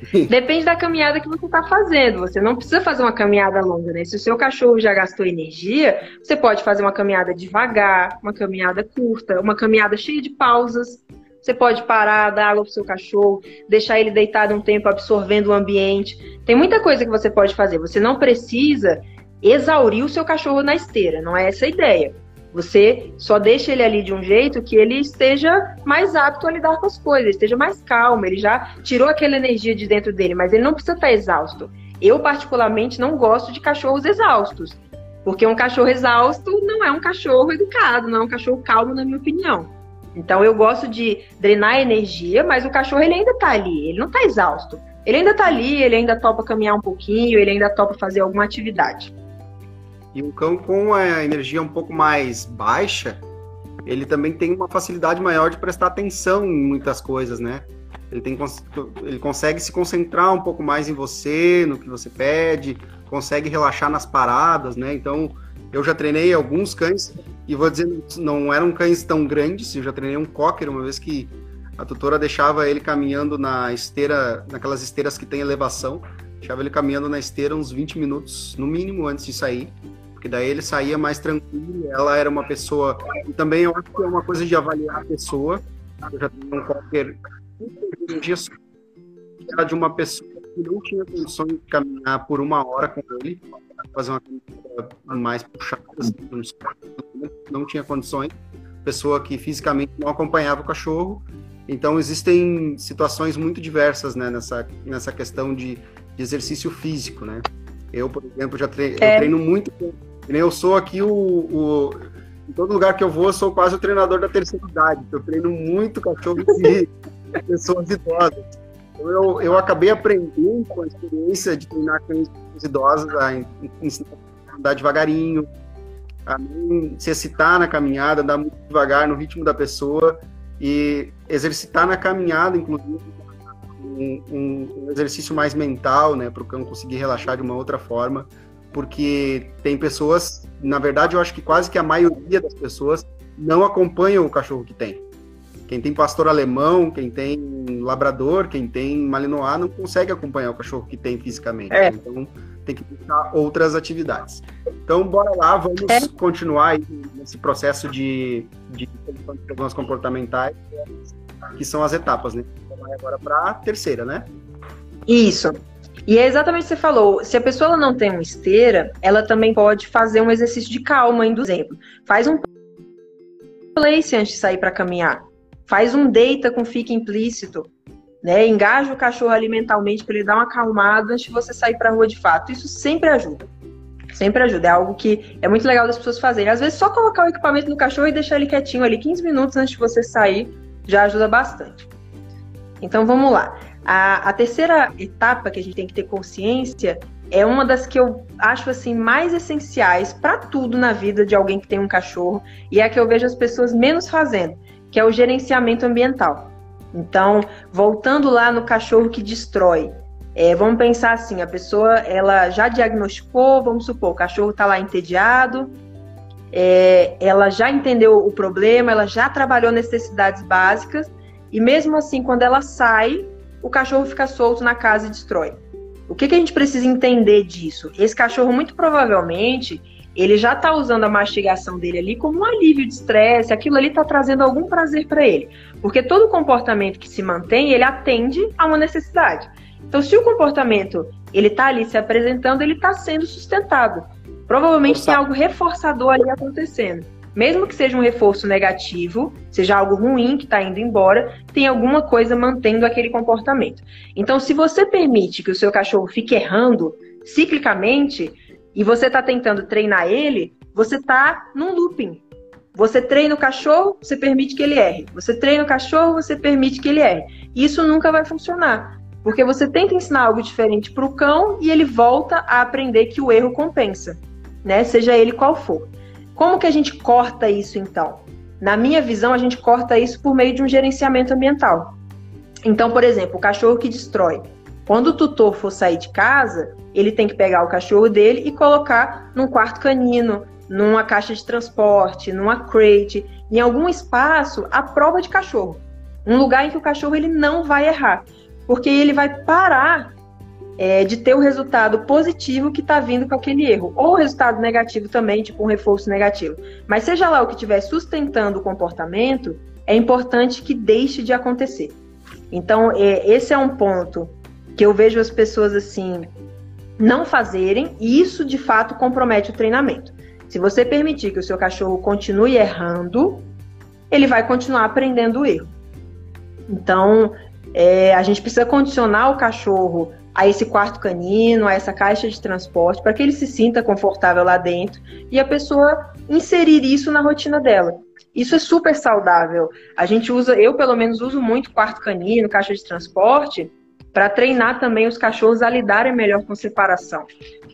Depende da caminhada que você está fazendo. Você não precisa fazer uma caminhada longa, né? Se o seu cachorro já gastou energia, você pode fazer uma caminhada devagar, uma caminhada curta, uma caminhada cheia de pausas. Você pode parar, dar água pro seu cachorro, deixar ele deitado um tempo absorvendo o ambiente. Tem muita coisa que você pode fazer. Você não precisa exaurir o seu cachorro na esteira, não é essa a ideia. Você só deixa ele ali de um jeito que ele esteja mais apto a lidar com as coisas, esteja mais calmo, ele já tirou aquela energia de dentro dele, mas ele não precisa estar exausto. Eu, particularmente, não gosto de cachorros exaustos, porque um cachorro exausto não é um cachorro educado, não é um cachorro calmo, na minha opinião. Então eu gosto de drenar energia, mas o cachorro ele ainda tá ali, ele não tá exausto. Ele ainda tá ali, ele ainda topa caminhar um pouquinho, ele ainda topa fazer alguma atividade. E um cão com a energia um pouco mais baixa, ele também tem uma facilidade maior de prestar atenção em muitas coisas, né? Ele, tem, ele consegue se concentrar um pouco mais em você, no que você pede, consegue relaxar nas paradas, né? Então, eu já treinei alguns cães e vou dizer, não eram cães tão grandes, eu já treinei um cocker uma vez que a tutora deixava ele caminhando na esteira, naquelas esteiras que tem elevação, deixava ele caminhando na esteira uns 20 minutos, no mínimo, antes de sair, porque daí ele saía mais tranquilo, ela era uma pessoa, e também eu acho que é uma coisa de avaliar a pessoa, eu já tenho um dia era de uma pessoa que não tinha condições de caminhar por uma hora com ele, fazer uma caminhada mais puxada, assim, não tinha condições, pessoa que fisicamente não acompanhava o cachorro. Então existem situações muito diversas né, nessa, nessa questão de, de exercício físico, né? Eu, por exemplo, já treino, é. treino muito. Eu sou aqui o, o, Em todo lugar que eu vou, eu sou quase o treinador da terceira idade. Eu treino muito cachorro de pessoas idosas. Então, eu, eu acabei aprendendo com a experiência de treinar cães idosas a ensinar a andar devagarinho, a não se excitar na caminhada, andar muito devagar no ritmo da pessoa e exercitar na caminhada, inclusive, um, um, exercício mais mental, né, para o cão conseguir relaxar de uma outra forma, porque tem pessoas, na verdade, eu acho que quase que a maioria das pessoas não acompanham o cachorro que tem. Quem tem pastor alemão, quem tem labrador, quem tem malinois, não consegue acompanhar o cachorro que tem fisicamente. É. Então, tem que buscar outras atividades. Então, bora lá, vamos é. continuar nesse processo de, de problemas comportamentais, que são as etapas, né? Vamos agora para a terceira, né? Isso. E é exatamente o que você falou. Se a pessoa não tem uma esteira, ela também pode fazer um exercício de calma, indo exemplo. Faz um place antes de sair para caminhar. Faz um deita com fica implícito. Né? Engaja o cachorro alimentalmente para ele dar uma acalmada antes de você sair para rua de fato. Isso sempre ajuda. Sempre ajuda. É algo que é muito legal das pessoas fazerem. Às vezes, só colocar o equipamento no cachorro e deixar ele quietinho ali 15 minutos antes de você sair já ajuda bastante. Então, vamos lá. A, a terceira etapa que a gente tem que ter consciência é uma das que eu acho assim mais essenciais para tudo na vida de alguém que tem um cachorro e é a que eu vejo as pessoas menos fazendo, que é o gerenciamento ambiental. Então, voltando lá no cachorro que destrói, é, vamos pensar assim, a pessoa ela já diagnosticou, vamos supor, o cachorro está lá entediado, é, ela já entendeu o problema, ela já trabalhou necessidades básicas e mesmo assim, quando ela sai, o cachorro fica solto na casa e destrói. O que, que a gente precisa entender disso? Esse cachorro, muito provavelmente, ele já está usando a mastigação dele ali como um alívio de estresse, aquilo ali está trazendo algum prazer para ele. Porque todo comportamento que se mantém, ele atende a uma necessidade. Então, se o comportamento ele está ali se apresentando, ele está sendo sustentado. Provavelmente tem algo reforçador ali acontecendo mesmo que seja um reforço negativo, seja algo ruim que está indo embora, tem alguma coisa mantendo aquele comportamento. Então, se você permite que o seu cachorro fique errando ciclicamente e você está tentando treinar ele, você está num looping. Você treina o cachorro, você permite que ele erre. Você treina o cachorro, você permite que ele erre. Isso nunca vai funcionar. Porque você tenta ensinar algo diferente para o cão e ele volta a aprender que o erro compensa, né? Seja ele qual for. Como que a gente corta isso então? Na minha visão, a gente corta isso por meio de um gerenciamento ambiental. Então, por exemplo, o cachorro que destrói. Quando o tutor for sair de casa, ele tem que pegar o cachorro dele e colocar num quarto canino, numa caixa de transporte, numa crate, em algum espaço à prova de cachorro. Um lugar em que o cachorro ele não vai errar, porque ele vai parar é, de ter o resultado positivo que está vindo com aquele erro, ou o resultado negativo também, tipo um reforço negativo. Mas seja lá o que estiver sustentando o comportamento, é importante que deixe de acontecer. Então, é, esse é um ponto que eu vejo as pessoas assim não fazerem, e isso de fato compromete o treinamento. Se você permitir que o seu cachorro continue errando, ele vai continuar aprendendo o erro. Então, é, a gente precisa condicionar o cachorro a esse quarto canino, a essa caixa de transporte, para que ele se sinta confortável lá dentro e a pessoa inserir isso na rotina dela. Isso é super saudável. A gente usa, eu pelo menos uso muito quarto canino, caixa de transporte, para treinar também os cachorros a lidarem melhor com separação.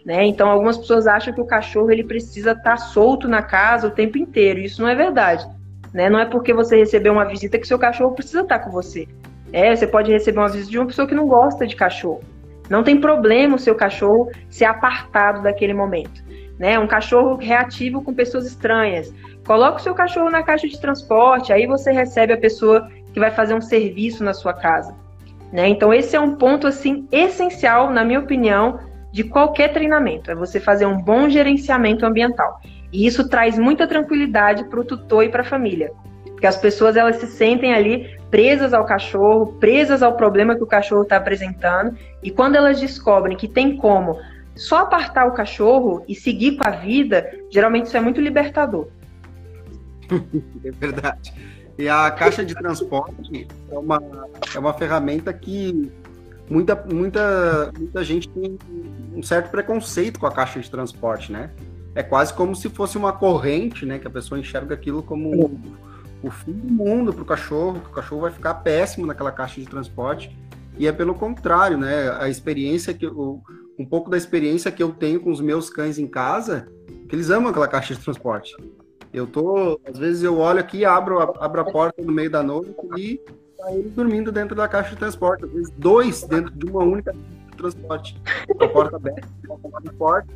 Né? Então, algumas pessoas acham que o cachorro ele precisa estar tá solto na casa o tempo inteiro. Isso não é verdade. Né? Não é porque você recebeu uma visita que seu cachorro precisa estar tá com você. É, você pode receber uma visita de uma pessoa que não gosta de cachorro. Não tem problema o seu cachorro ser apartado daquele momento. Né? Um cachorro reativo com pessoas estranhas. Coloque o seu cachorro na caixa de transporte, aí você recebe a pessoa que vai fazer um serviço na sua casa. Né? Então esse é um ponto assim essencial, na minha opinião, de qualquer treinamento. É você fazer um bom gerenciamento ambiental. E isso traz muita tranquilidade para o tutor e para a família. Porque as pessoas elas se sentem ali presas ao cachorro, presas ao problema que o cachorro está apresentando, e quando elas descobrem que tem como só apartar o cachorro e seguir com a vida, geralmente isso é muito libertador. É verdade. E a caixa de transporte é uma, é uma ferramenta que muita, muita, muita gente tem um certo preconceito com a caixa de transporte, né? É quase como se fosse uma corrente, né? Que a pessoa enxerga aquilo como o fim do mundo para o cachorro, que o cachorro vai ficar péssimo naquela caixa de transporte. E é pelo contrário, né? A experiência que eu, um pouco da experiência que eu tenho com os meus cães em casa, que eles amam aquela caixa de transporte. Eu tô, às vezes eu olho aqui, abro, abro a porta no meio da noite e tá dormindo dentro da caixa de transporte, às vezes dois dentro de uma única caixa de transporte. A porta aberta, a porta.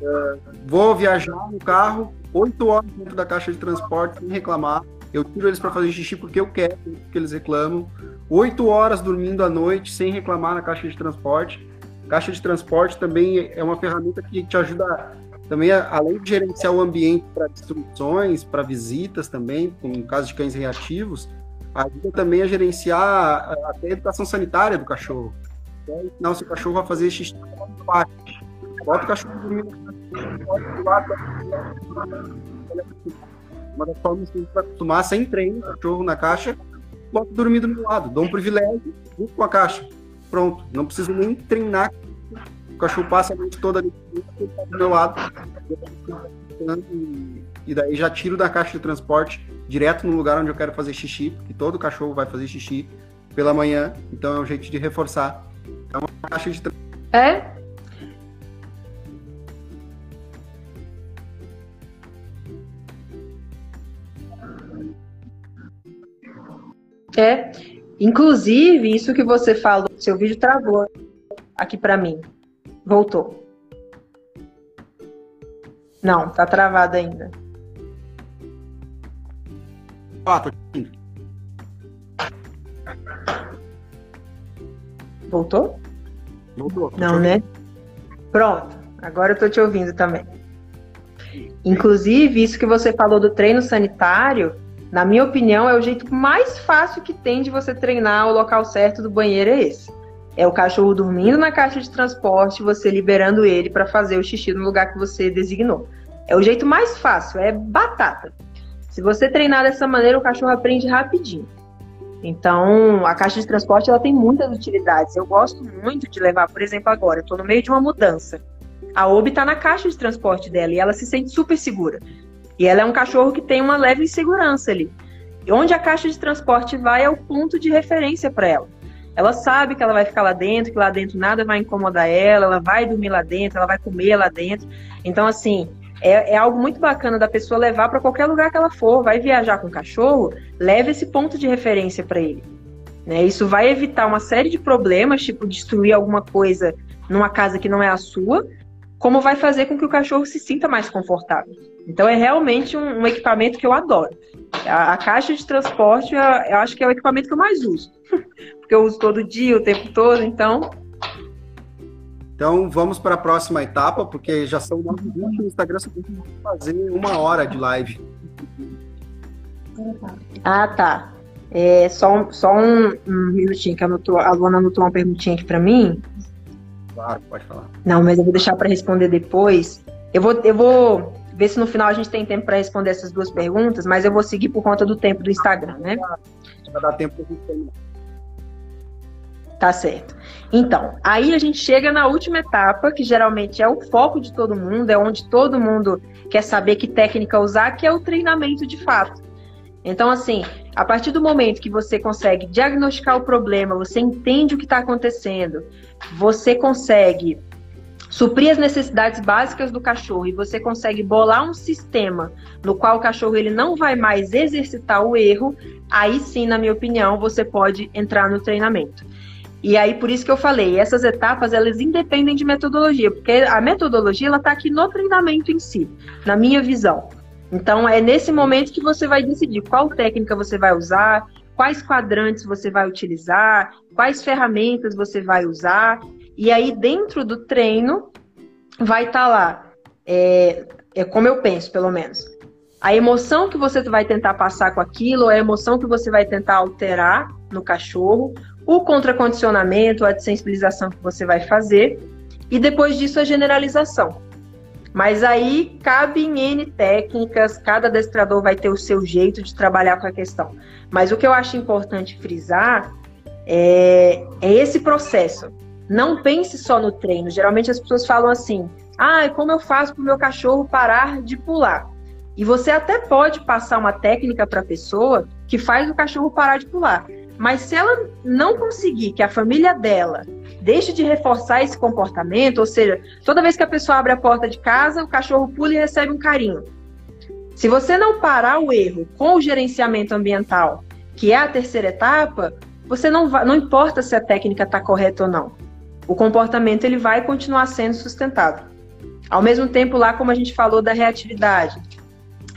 Uh, vou viajar no carro, oito horas dentro da caixa de transporte sem reclamar Eu tiro eles para fazer xixi porque eu quero, porque eles reclamam. Oito horas dormindo à noite sem reclamar na caixa de transporte. Caixa de transporte também é uma ferramenta que te ajuda também, além de gerenciar o ambiente para distribuições, para visitas também, no caso de cães reativos, ajuda também a gerenciar até a educação sanitária do cachorro. Então, não, se o cachorro vai fazer xixi bota o cachorro dormindo uma das formas que a gente vai acostumar sem treino, cachorro na caixa, bota dormindo do meu lado, dou um privilégio, com a caixa. Pronto, não preciso nem treinar. O cachorro passa a noite toda ali do meu lado. E daí já tiro da caixa de transporte direto no lugar onde eu quero fazer xixi, porque todo cachorro vai fazer xixi pela manhã, então é um jeito de reforçar. É uma caixa de É, É, inclusive, isso que você falou, seu vídeo travou aqui para mim. Voltou. Não, tá travado ainda. Ah, tô. Voltou? Voltou. Não, né? Pronto. Agora eu tô te ouvindo também. Inclusive, isso que você falou do treino sanitário, na minha opinião, é o jeito mais fácil que tem de você treinar o local certo do banheiro é esse. É o cachorro dormindo na caixa de transporte, você liberando ele para fazer o xixi no lugar que você designou. É o jeito mais fácil, é batata. Se você treinar dessa maneira, o cachorro aprende rapidinho. Então, a caixa de transporte ela tem muitas utilidades. Eu gosto muito de levar, por exemplo, agora, eu estou no meio de uma mudança. A Obi está na caixa de transporte dela e ela se sente super segura. E ela é um cachorro que tem uma leve insegurança ali. E onde a caixa de transporte vai é o ponto de referência para ela. Ela sabe que ela vai ficar lá dentro, que lá dentro nada vai incomodar ela, ela vai dormir lá dentro, ela vai comer lá dentro. Então, assim, é, é algo muito bacana da pessoa levar para qualquer lugar que ela for. Vai viajar com o cachorro, leve esse ponto de referência para ele. Né? Isso vai evitar uma série de problemas, tipo destruir alguma coisa numa casa que não é a sua, como vai fazer com que o cachorro se sinta mais confortável. Então é realmente um, um equipamento que eu adoro. A, a caixa de transporte, eu, eu, acho que é o equipamento que eu mais uso. Porque eu uso todo dia, o tempo todo, então. Então vamos para a próxima etapa, porque já são 9 20 no Instagram, tem que fazer uma hora de live. Ah, tá. É, só só um, um minutinho, que anotou, a Luana anotou uma perguntinha aqui para mim. Claro, pode falar. Não, mas eu vou deixar para responder depois. Eu vou, eu vou ver se no final a gente tem tempo para responder essas duas perguntas, mas eu vou seguir por conta do tempo do Instagram, né? Vai dar tempo. Tá certo. Então, aí a gente chega na última etapa, que geralmente é o foco de todo mundo, é onde todo mundo quer saber que técnica usar, que é o treinamento de fato. Então, assim, a partir do momento que você consegue diagnosticar o problema, você entende o que está acontecendo, você consegue suprir as necessidades básicas do cachorro e você consegue bolar um sistema no qual o cachorro ele não vai mais exercitar o erro, aí sim, na minha opinião, você pode entrar no treinamento. E aí por isso que eu falei, essas etapas elas independem de metodologia, porque a metodologia ela está aqui no treinamento em si, na minha visão. Então é nesse momento que você vai decidir qual técnica você vai usar, quais quadrantes você vai utilizar, quais ferramentas você vai usar e aí, dentro do treino, vai estar tá lá, é, é como eu penso, pelo menos. A emoção que você vai tentar passar com aquilo, a emoção que você vai tentar alterar no cachorro, o contracondicionamento, a desensibilização que você vai fazer, e depois disso a generalização. Mas aí cabe em N técnicas, cada adestrador vai ter o seu jeito de trabalhar com a questão. Mas o que eu acho importante frisar é, é esse processo. Não pense só no treino. Geralmente as pessoas falam assim: ah, como eu faço para o meu cachorro parar de pular? E você até pode passar uma técnica para a pessoa que faz o cachorro parar de pular. Mas se ela não conseguir que a família dela deixe de reforçar esse comportamento, ou seja, toda vez que a pessoa abre a porta de casa, o cachorro pula e recebe um carinho. Se você não parar o erro com o gerenciamento ambiental, que é a terceira etapa, você não vai, não importa se a técnica está correta ou não o comportamento ele vai continuar sendo sustentado. Ao mesmo tempo, lá como a gente falou da reatividade,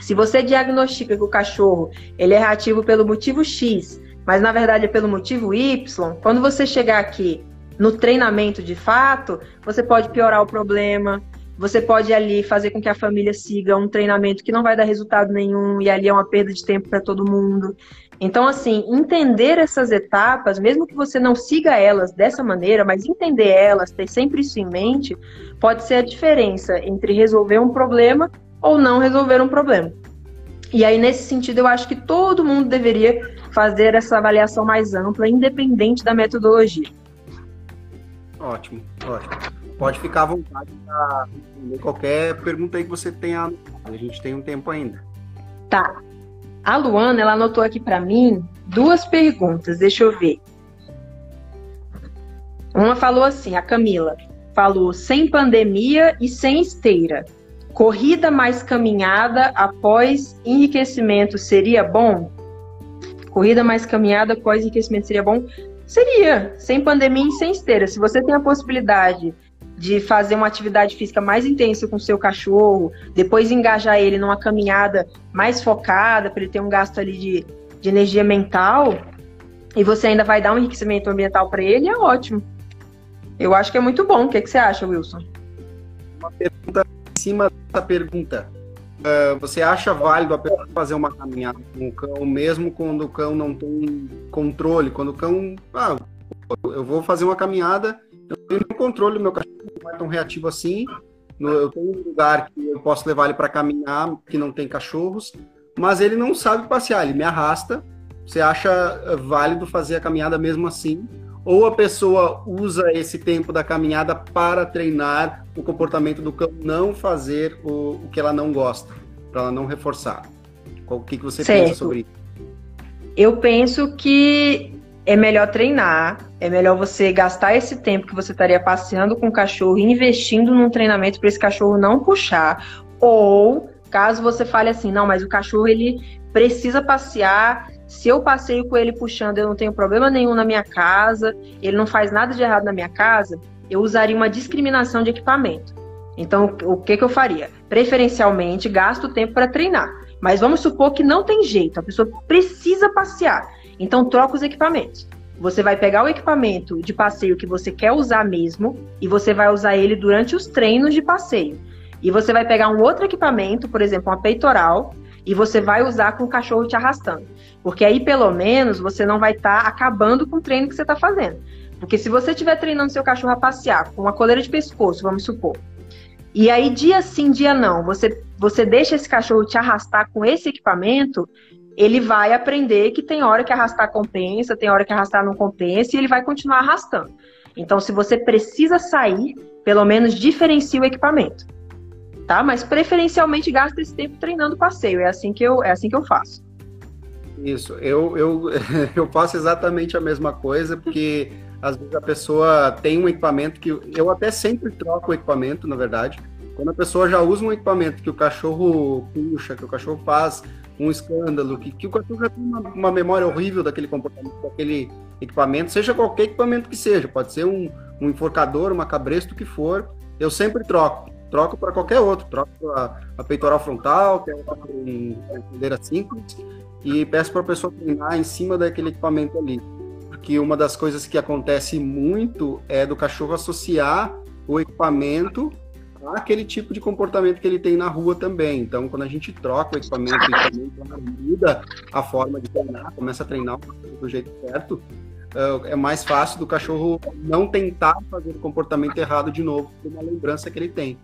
Se você diagnostica que o cachorro ele é reativo pelo motivo X, mas na verdade é pelo motivo Y, quando você chegar aqui no treinamento de fato, você pode piorar o problema, você pode ali fazer com que a família siga um treinamento que não vai dar resultado nenhum e ali é uma perda de tempo para todo mundo. Então, assim, entender essas etapas, mesmo que você não siga elas dessa maneira, mas entender elas, ter sempre isso em mente, pode ser a diferença entre resolver um problema ou não resolver um problema. E aí, nesse sentido, eu acho que todo mundo deveria fazer essa avaliação mais ampla, independente da metodologia. Ótimo, ótimo pode ficar à vontade para responder qualquer pergunta aí que você tenha. A gente tem um tempo ainda. Tá. A Luana, ela anotou aqui para mim duas perguntas. Deixa eu ver. Uma falou assim, a Camila falou sem pandemia e sem esteira. Corrida mais caminhada após enriquecimento seria bom? Corrida mais caminhada após enriquecimento seria bom? Seria, sem pandemia e sem esteira. Se você tem a possibilidade de fazer uma atividade física mais intensa com seu cachorro, depois engajar ele numa caminhada mais focada, para ele ter um gasto ali de, de energia mental, e você ainda vai dar um enriquecimento ambiental para ele, é ótimo. Eu acho que é muito bom. O que, é que você acha, Wilson? Uma pergunta em cima dessa pergunta. Uh, você acha válido a pessoa fazer uma caminhada com o cão, mesmo quando o cão não tem controle? Quando o cão. Ah, eu vou fazer uma caminhada eu tenho controle, meu cachorro não é tão reativo assim. Eu tenho um lugar que eu posso levar ele para caminhar, que não tem cachorros, mas ele não sabe passear, ele me arrasta. Você acha válido fazer a caminhada mesmo assim? Ou a pessoa usa esse tempo da caminhada para treinar o comportamento do cão não fazer o, o que ela não gosta, para ela não reforçar? O que, que você certo. pensa sobre isso? Eu penso que é melhor treinar, é melhor você gastar esse tempo que você estaria passeando com o cachorro investindo num treinamento para esse cachorro não puxar. Ou, caso você fale assim, não, mas o cachorro ele precisa passear. Se eu passeio com ele puxando, eu não tenho problema nenhum na minha casa, ele não faz nada de errado na minha casa, eu usaria uma discriminação de equipamento. Então, o que, que eu faria? Preferencialmente, gasto tempo para treinar. Mas vamos supor que não tem jeito, a pessoa precisa passear. Então, troca os equipamentos. Você vai pegar o equipamento de passeio que você quer usar mesmo e você vai usar ele durante os treinos de passeio. E você vai pegar um outro equipamento, por exemplo, uma peitoral, e você vai usar com o cachorro te arrastando. Porque aí, pelo menos, você não vai estar tá acabando com o treino que você está fazendo. Porque se você estiver treinando seu cachorro a passear com uma coleira de pescoço, vamos supor, e aí dia sim, dia não, você, você deixa esse cachorro te arrastar com esse equipamento, ele vai aprender que tem hora que arrastar compensa, tem hora que arrastar não compensa, e ele vai continuar arrastando. Então, se você precisa sair, pelo menos diferencie o equipamento. Tá? Mas preferencialmente gasta esse tempo treinando passeio. É assim que eu, é assim que eu faço. Isso, eu, eu, eu faço exatamente a mesma coisa, porque às vezes a pessoa tem um equipamento que. Eu até sempre troco o equipamento, na verdade. Quando a pessoa já usa um equipamento que o cachorro puxa, que o cachorro faz um escândalo, que, que o cachorro já tem uma, uma, memória horrível daquele comportamento, daquele equipamento, seja qualquer equipamento que seja, pode ser um, um enforcador, uma cabresto, o que for, eu sempre troco. Troco para qualquer outro, troco a, peitoral frontal, que é uma cadeira simples, e peço para a pessoa treinar em cima daquele equipamento ali. Porque uma das coisas que acontece muito é do cachorro associar o equipamento aquele tipo de comportamento que ele tem na rua também. Então, quando a gente troca o equipamento e também muda a forma de treinar, começa a treinar do jeito certo, uh, é mais fácil do cachorro não tentar fazer o comportamento errado de novo por uma lembrança que ele tem.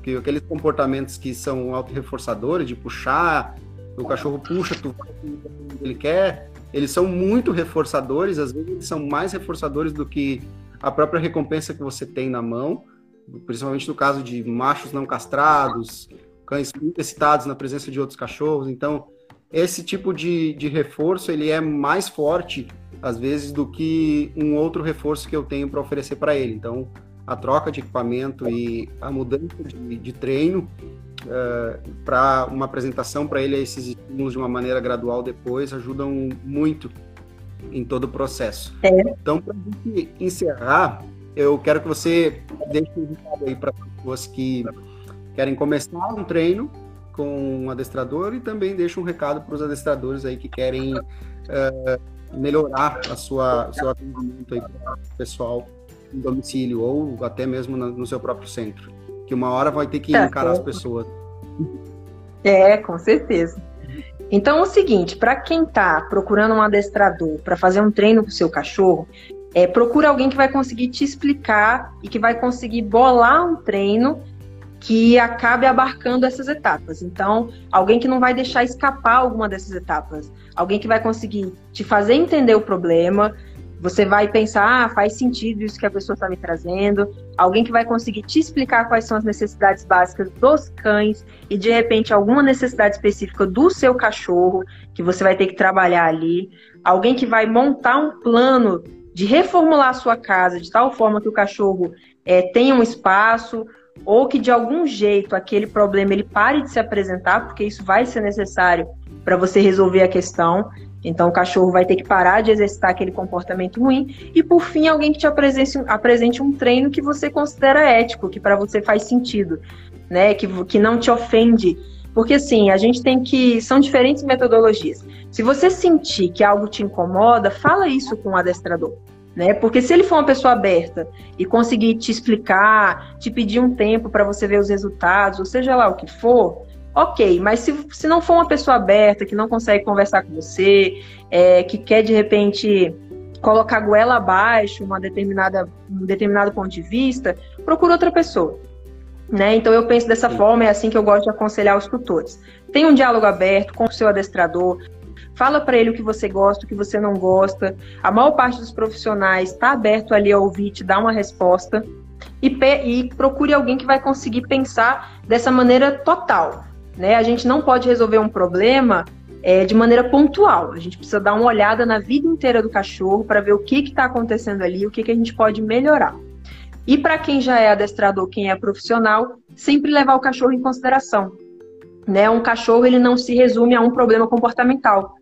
Porque aqueles comportamentos que são autorreforçadores, de puxar, o cachorro puxa, tu vai ele quer, eles são muito reforçadores, às vezes eles são mais reforçadores do que a própria recompensa que você tem na mão principalmente no caso de machos não castrados, cães excitados na presença de outros cachorros. Então, esse tipo de, de reforço ele é mais forte às vezes do que um outro reforço que eu tenho para oferecer para ele. Então, a troca de equipamento e a mudança de, de treino uh, eh, para uma apresentação para ele a esses estímulos de uma maneira gradual depois ajudam muito em todo o processo. É. Então, para a gente encerrar, eu quero que você deixe um recado aí para pessoas que querem começar um treino com um adestrador e também deixa um recado para os adestradores aí que querem uh, melhorar a sua seu atendimento aí para o pessoal em domicílio ou até mesmo no, no, seu próprio centro. Que uma hora vai ter que tá, encarar as pessoas. É, com certeza. Então é o seguinte, para quem está procurando um adestrador para fazer um treino com o seu cachorro, é, procura alguém que vai conseguir te explicar e que vai conseguir bolar um treino que acabe abarcando essas etapas. Então, alguém que não vai deixar escapar alguma dessas etapas, alguém que vai conseguir te fazer entender o problema. Você vai pensar, ah, faz sentido isso que a pessoa está me trazendo. Alguém que vai conseguir te explicar quais são as necessidades básicas dos cães e de repente alguma necessidade específica do seu cachorro que você vai ter que trabalhar ali. Alguém que vai montar um plano de reformular a sua casa de tal forma que o cachorro é, tenha um espaço ou que de algum jeito aquele problema ele pare de se apresentar, porque isso vai ser necessário para você resolver a questão. Então o cachorro vai ter que parar de exercitar aquele comportamento ruim e por fim alguém que te apresente, apresente um treino que você considera ético, que para você faz sentido, né? Que, que não te ofende. Porque assim, a gente tem que. São diferentes metodologias. Se você sentir que algo te incomoda, fala isso com o adestrador. Né? Porque se ele for uma pessoa aberta e conseguir te explicar, te pedir um tempo para você ver os resultados, ou seja lá o que for, ok. Mas se, se não for uma pessoa aberta, que não consegue conversar com você, é, que quer de repente colocar a goela abaixo uma determinada, um determinado ponto de vista, procura outra pessoa. Né? Então eu penso dessa Sim. forma, é assim que eu gosto de aconselhar os tutores. Tenha um diálogo aberto com o seu adestrador, fala para ele o que você gosta, o que você não gosta. A maior parte dos profissionais está aberto ali a ouvir, te dar uma resposta. E, e procure alguém que vai conseguir pensar dessa maneira total. Né? A gente não pode resolver um problema é, de maneira pontual. A gente precisa dar uma olhada na vida inteira do cachorro para ver o que está acontecendo ali, o que, que a gente pode melhorar. E para quem já é adestrador, quem é profissional, sempre levar o cachorro em consideração. Né? Um cachorro ele não se resume a um problema comportamental.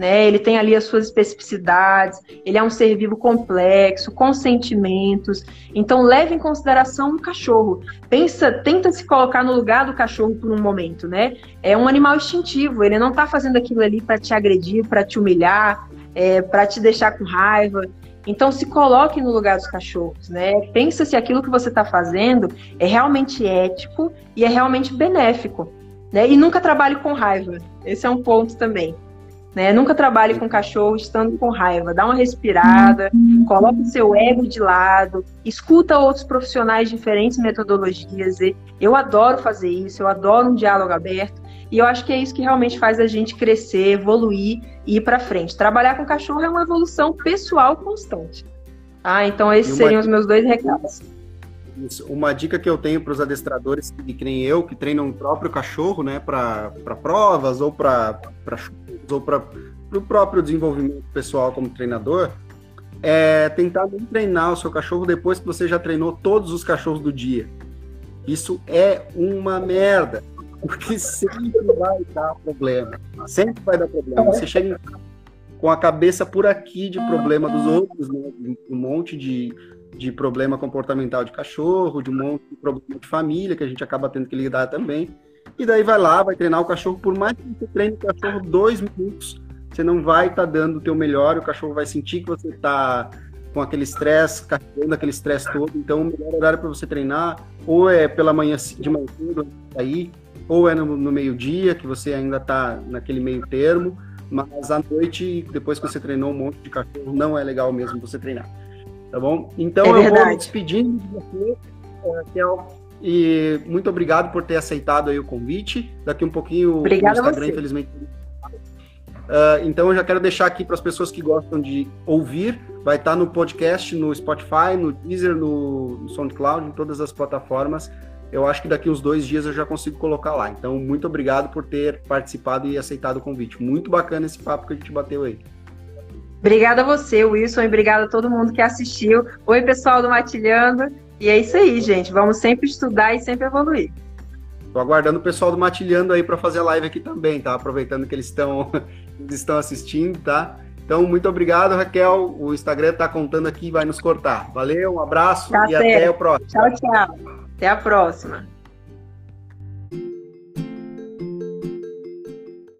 Né? Ele tem ali as suas especificidades, ele é um ser vivo complexo, com sentimentos. Então leve em consideração o cachorro. Pensa, tenta se colocar no lugar do cachorro por um momento, né? É um animal instintivo, ele não está fazendo aquilo ali para te agredir, para te humilhar, é, para te deixar com raiva. Então se coloque no lugar dos cachorros, né? Pensa se aquilo que você está fazendo é realmente ético e é realmente benéfico, né? E nunca trabalhe com raiva. Esse é um ponto também. Né? Nunca trabalhe com cachorro estando com raiva. Dá uma respirada, coloque seu ego de lado, escuta outros profissionais de diferentes metodologias. Eu adoro fazer isso, eu adoro um diálogo aberto. E eu acho que é isso que realmente faz a gente crescer, evoluir e ir para frente. Trabalhar com cachorro é uma evolução pessoal constante. Ah, então esses seriam os meus dois recados. Isso. Uma dica que eu tenho para os adestradores que, que nem eu, que treinam o próprio cachorro, né, para provas ou para ou para o próprio desenvolvimento pessoal como treinador, é tentar não treinar o seu cachorro depois que você já treinou todos os cachorros do dia. Isso é uma merda, porque sempre vai dar problema. Sempre vai dar problema. Você chega com a cabeça por aqui de problema dos outros, né? um monte de, de problema comportamental de cachorro, de um monte de problema de família que a gente acaba tendo que lidar também. E daí vai lá, vai treinar o cachorro, por mais que você treine o cachorro dois minutos, você não vai estar tá dando o teu melhor, o cachorro vai sentir que você está com aquele estresse, carregando aquele estresse todo. Então, o melhor horário para você treinar ou é pela manhã de manhã cedo, aí, ou é no, no meio-dia, que você ainda está naquele meio termo, mas à noite, depois que você treinou um monte de cachorro, não é legal mesmo você treinar. Tá bom? Então, é eu vou me despedindo de você, Raquel. E muito obrigado por ter aceitado aí o convite. Daqui um pouquinho Obrigada o Instagram, infelizmente. Uh, então eu já quero deixar aqui para as pessoas que gostam de ouvir, vai estar tá no podcast, no Spotify, no Deezer, no, no SoundCloud, em todas as plataformas. Eu acho que daqui uns dois dias eu já consigo colocar lá. Então, muito obrigado por ter participado e aceitado o convite. Muito bacana esse papo que a gente bateu aí. Obrigada a você, Wilson, e obrigada a todo mundo que assistiu. Oi, pessoal do Matilhando. E é isso aí, gente. Vamos sempre estudar e sempre evoluir. Tô aguardando o pessoal do Matilhando aí para fazer a live aqui também, tá? Aproveitando que eles estão estão assistindo, tá? Então, muito obrigado, Raquel. O Instagram tá contando aqui, vai nos cortar. Valeu, um abraço tá e certo. até o próximo. Tchau, tchau. Até a próxima.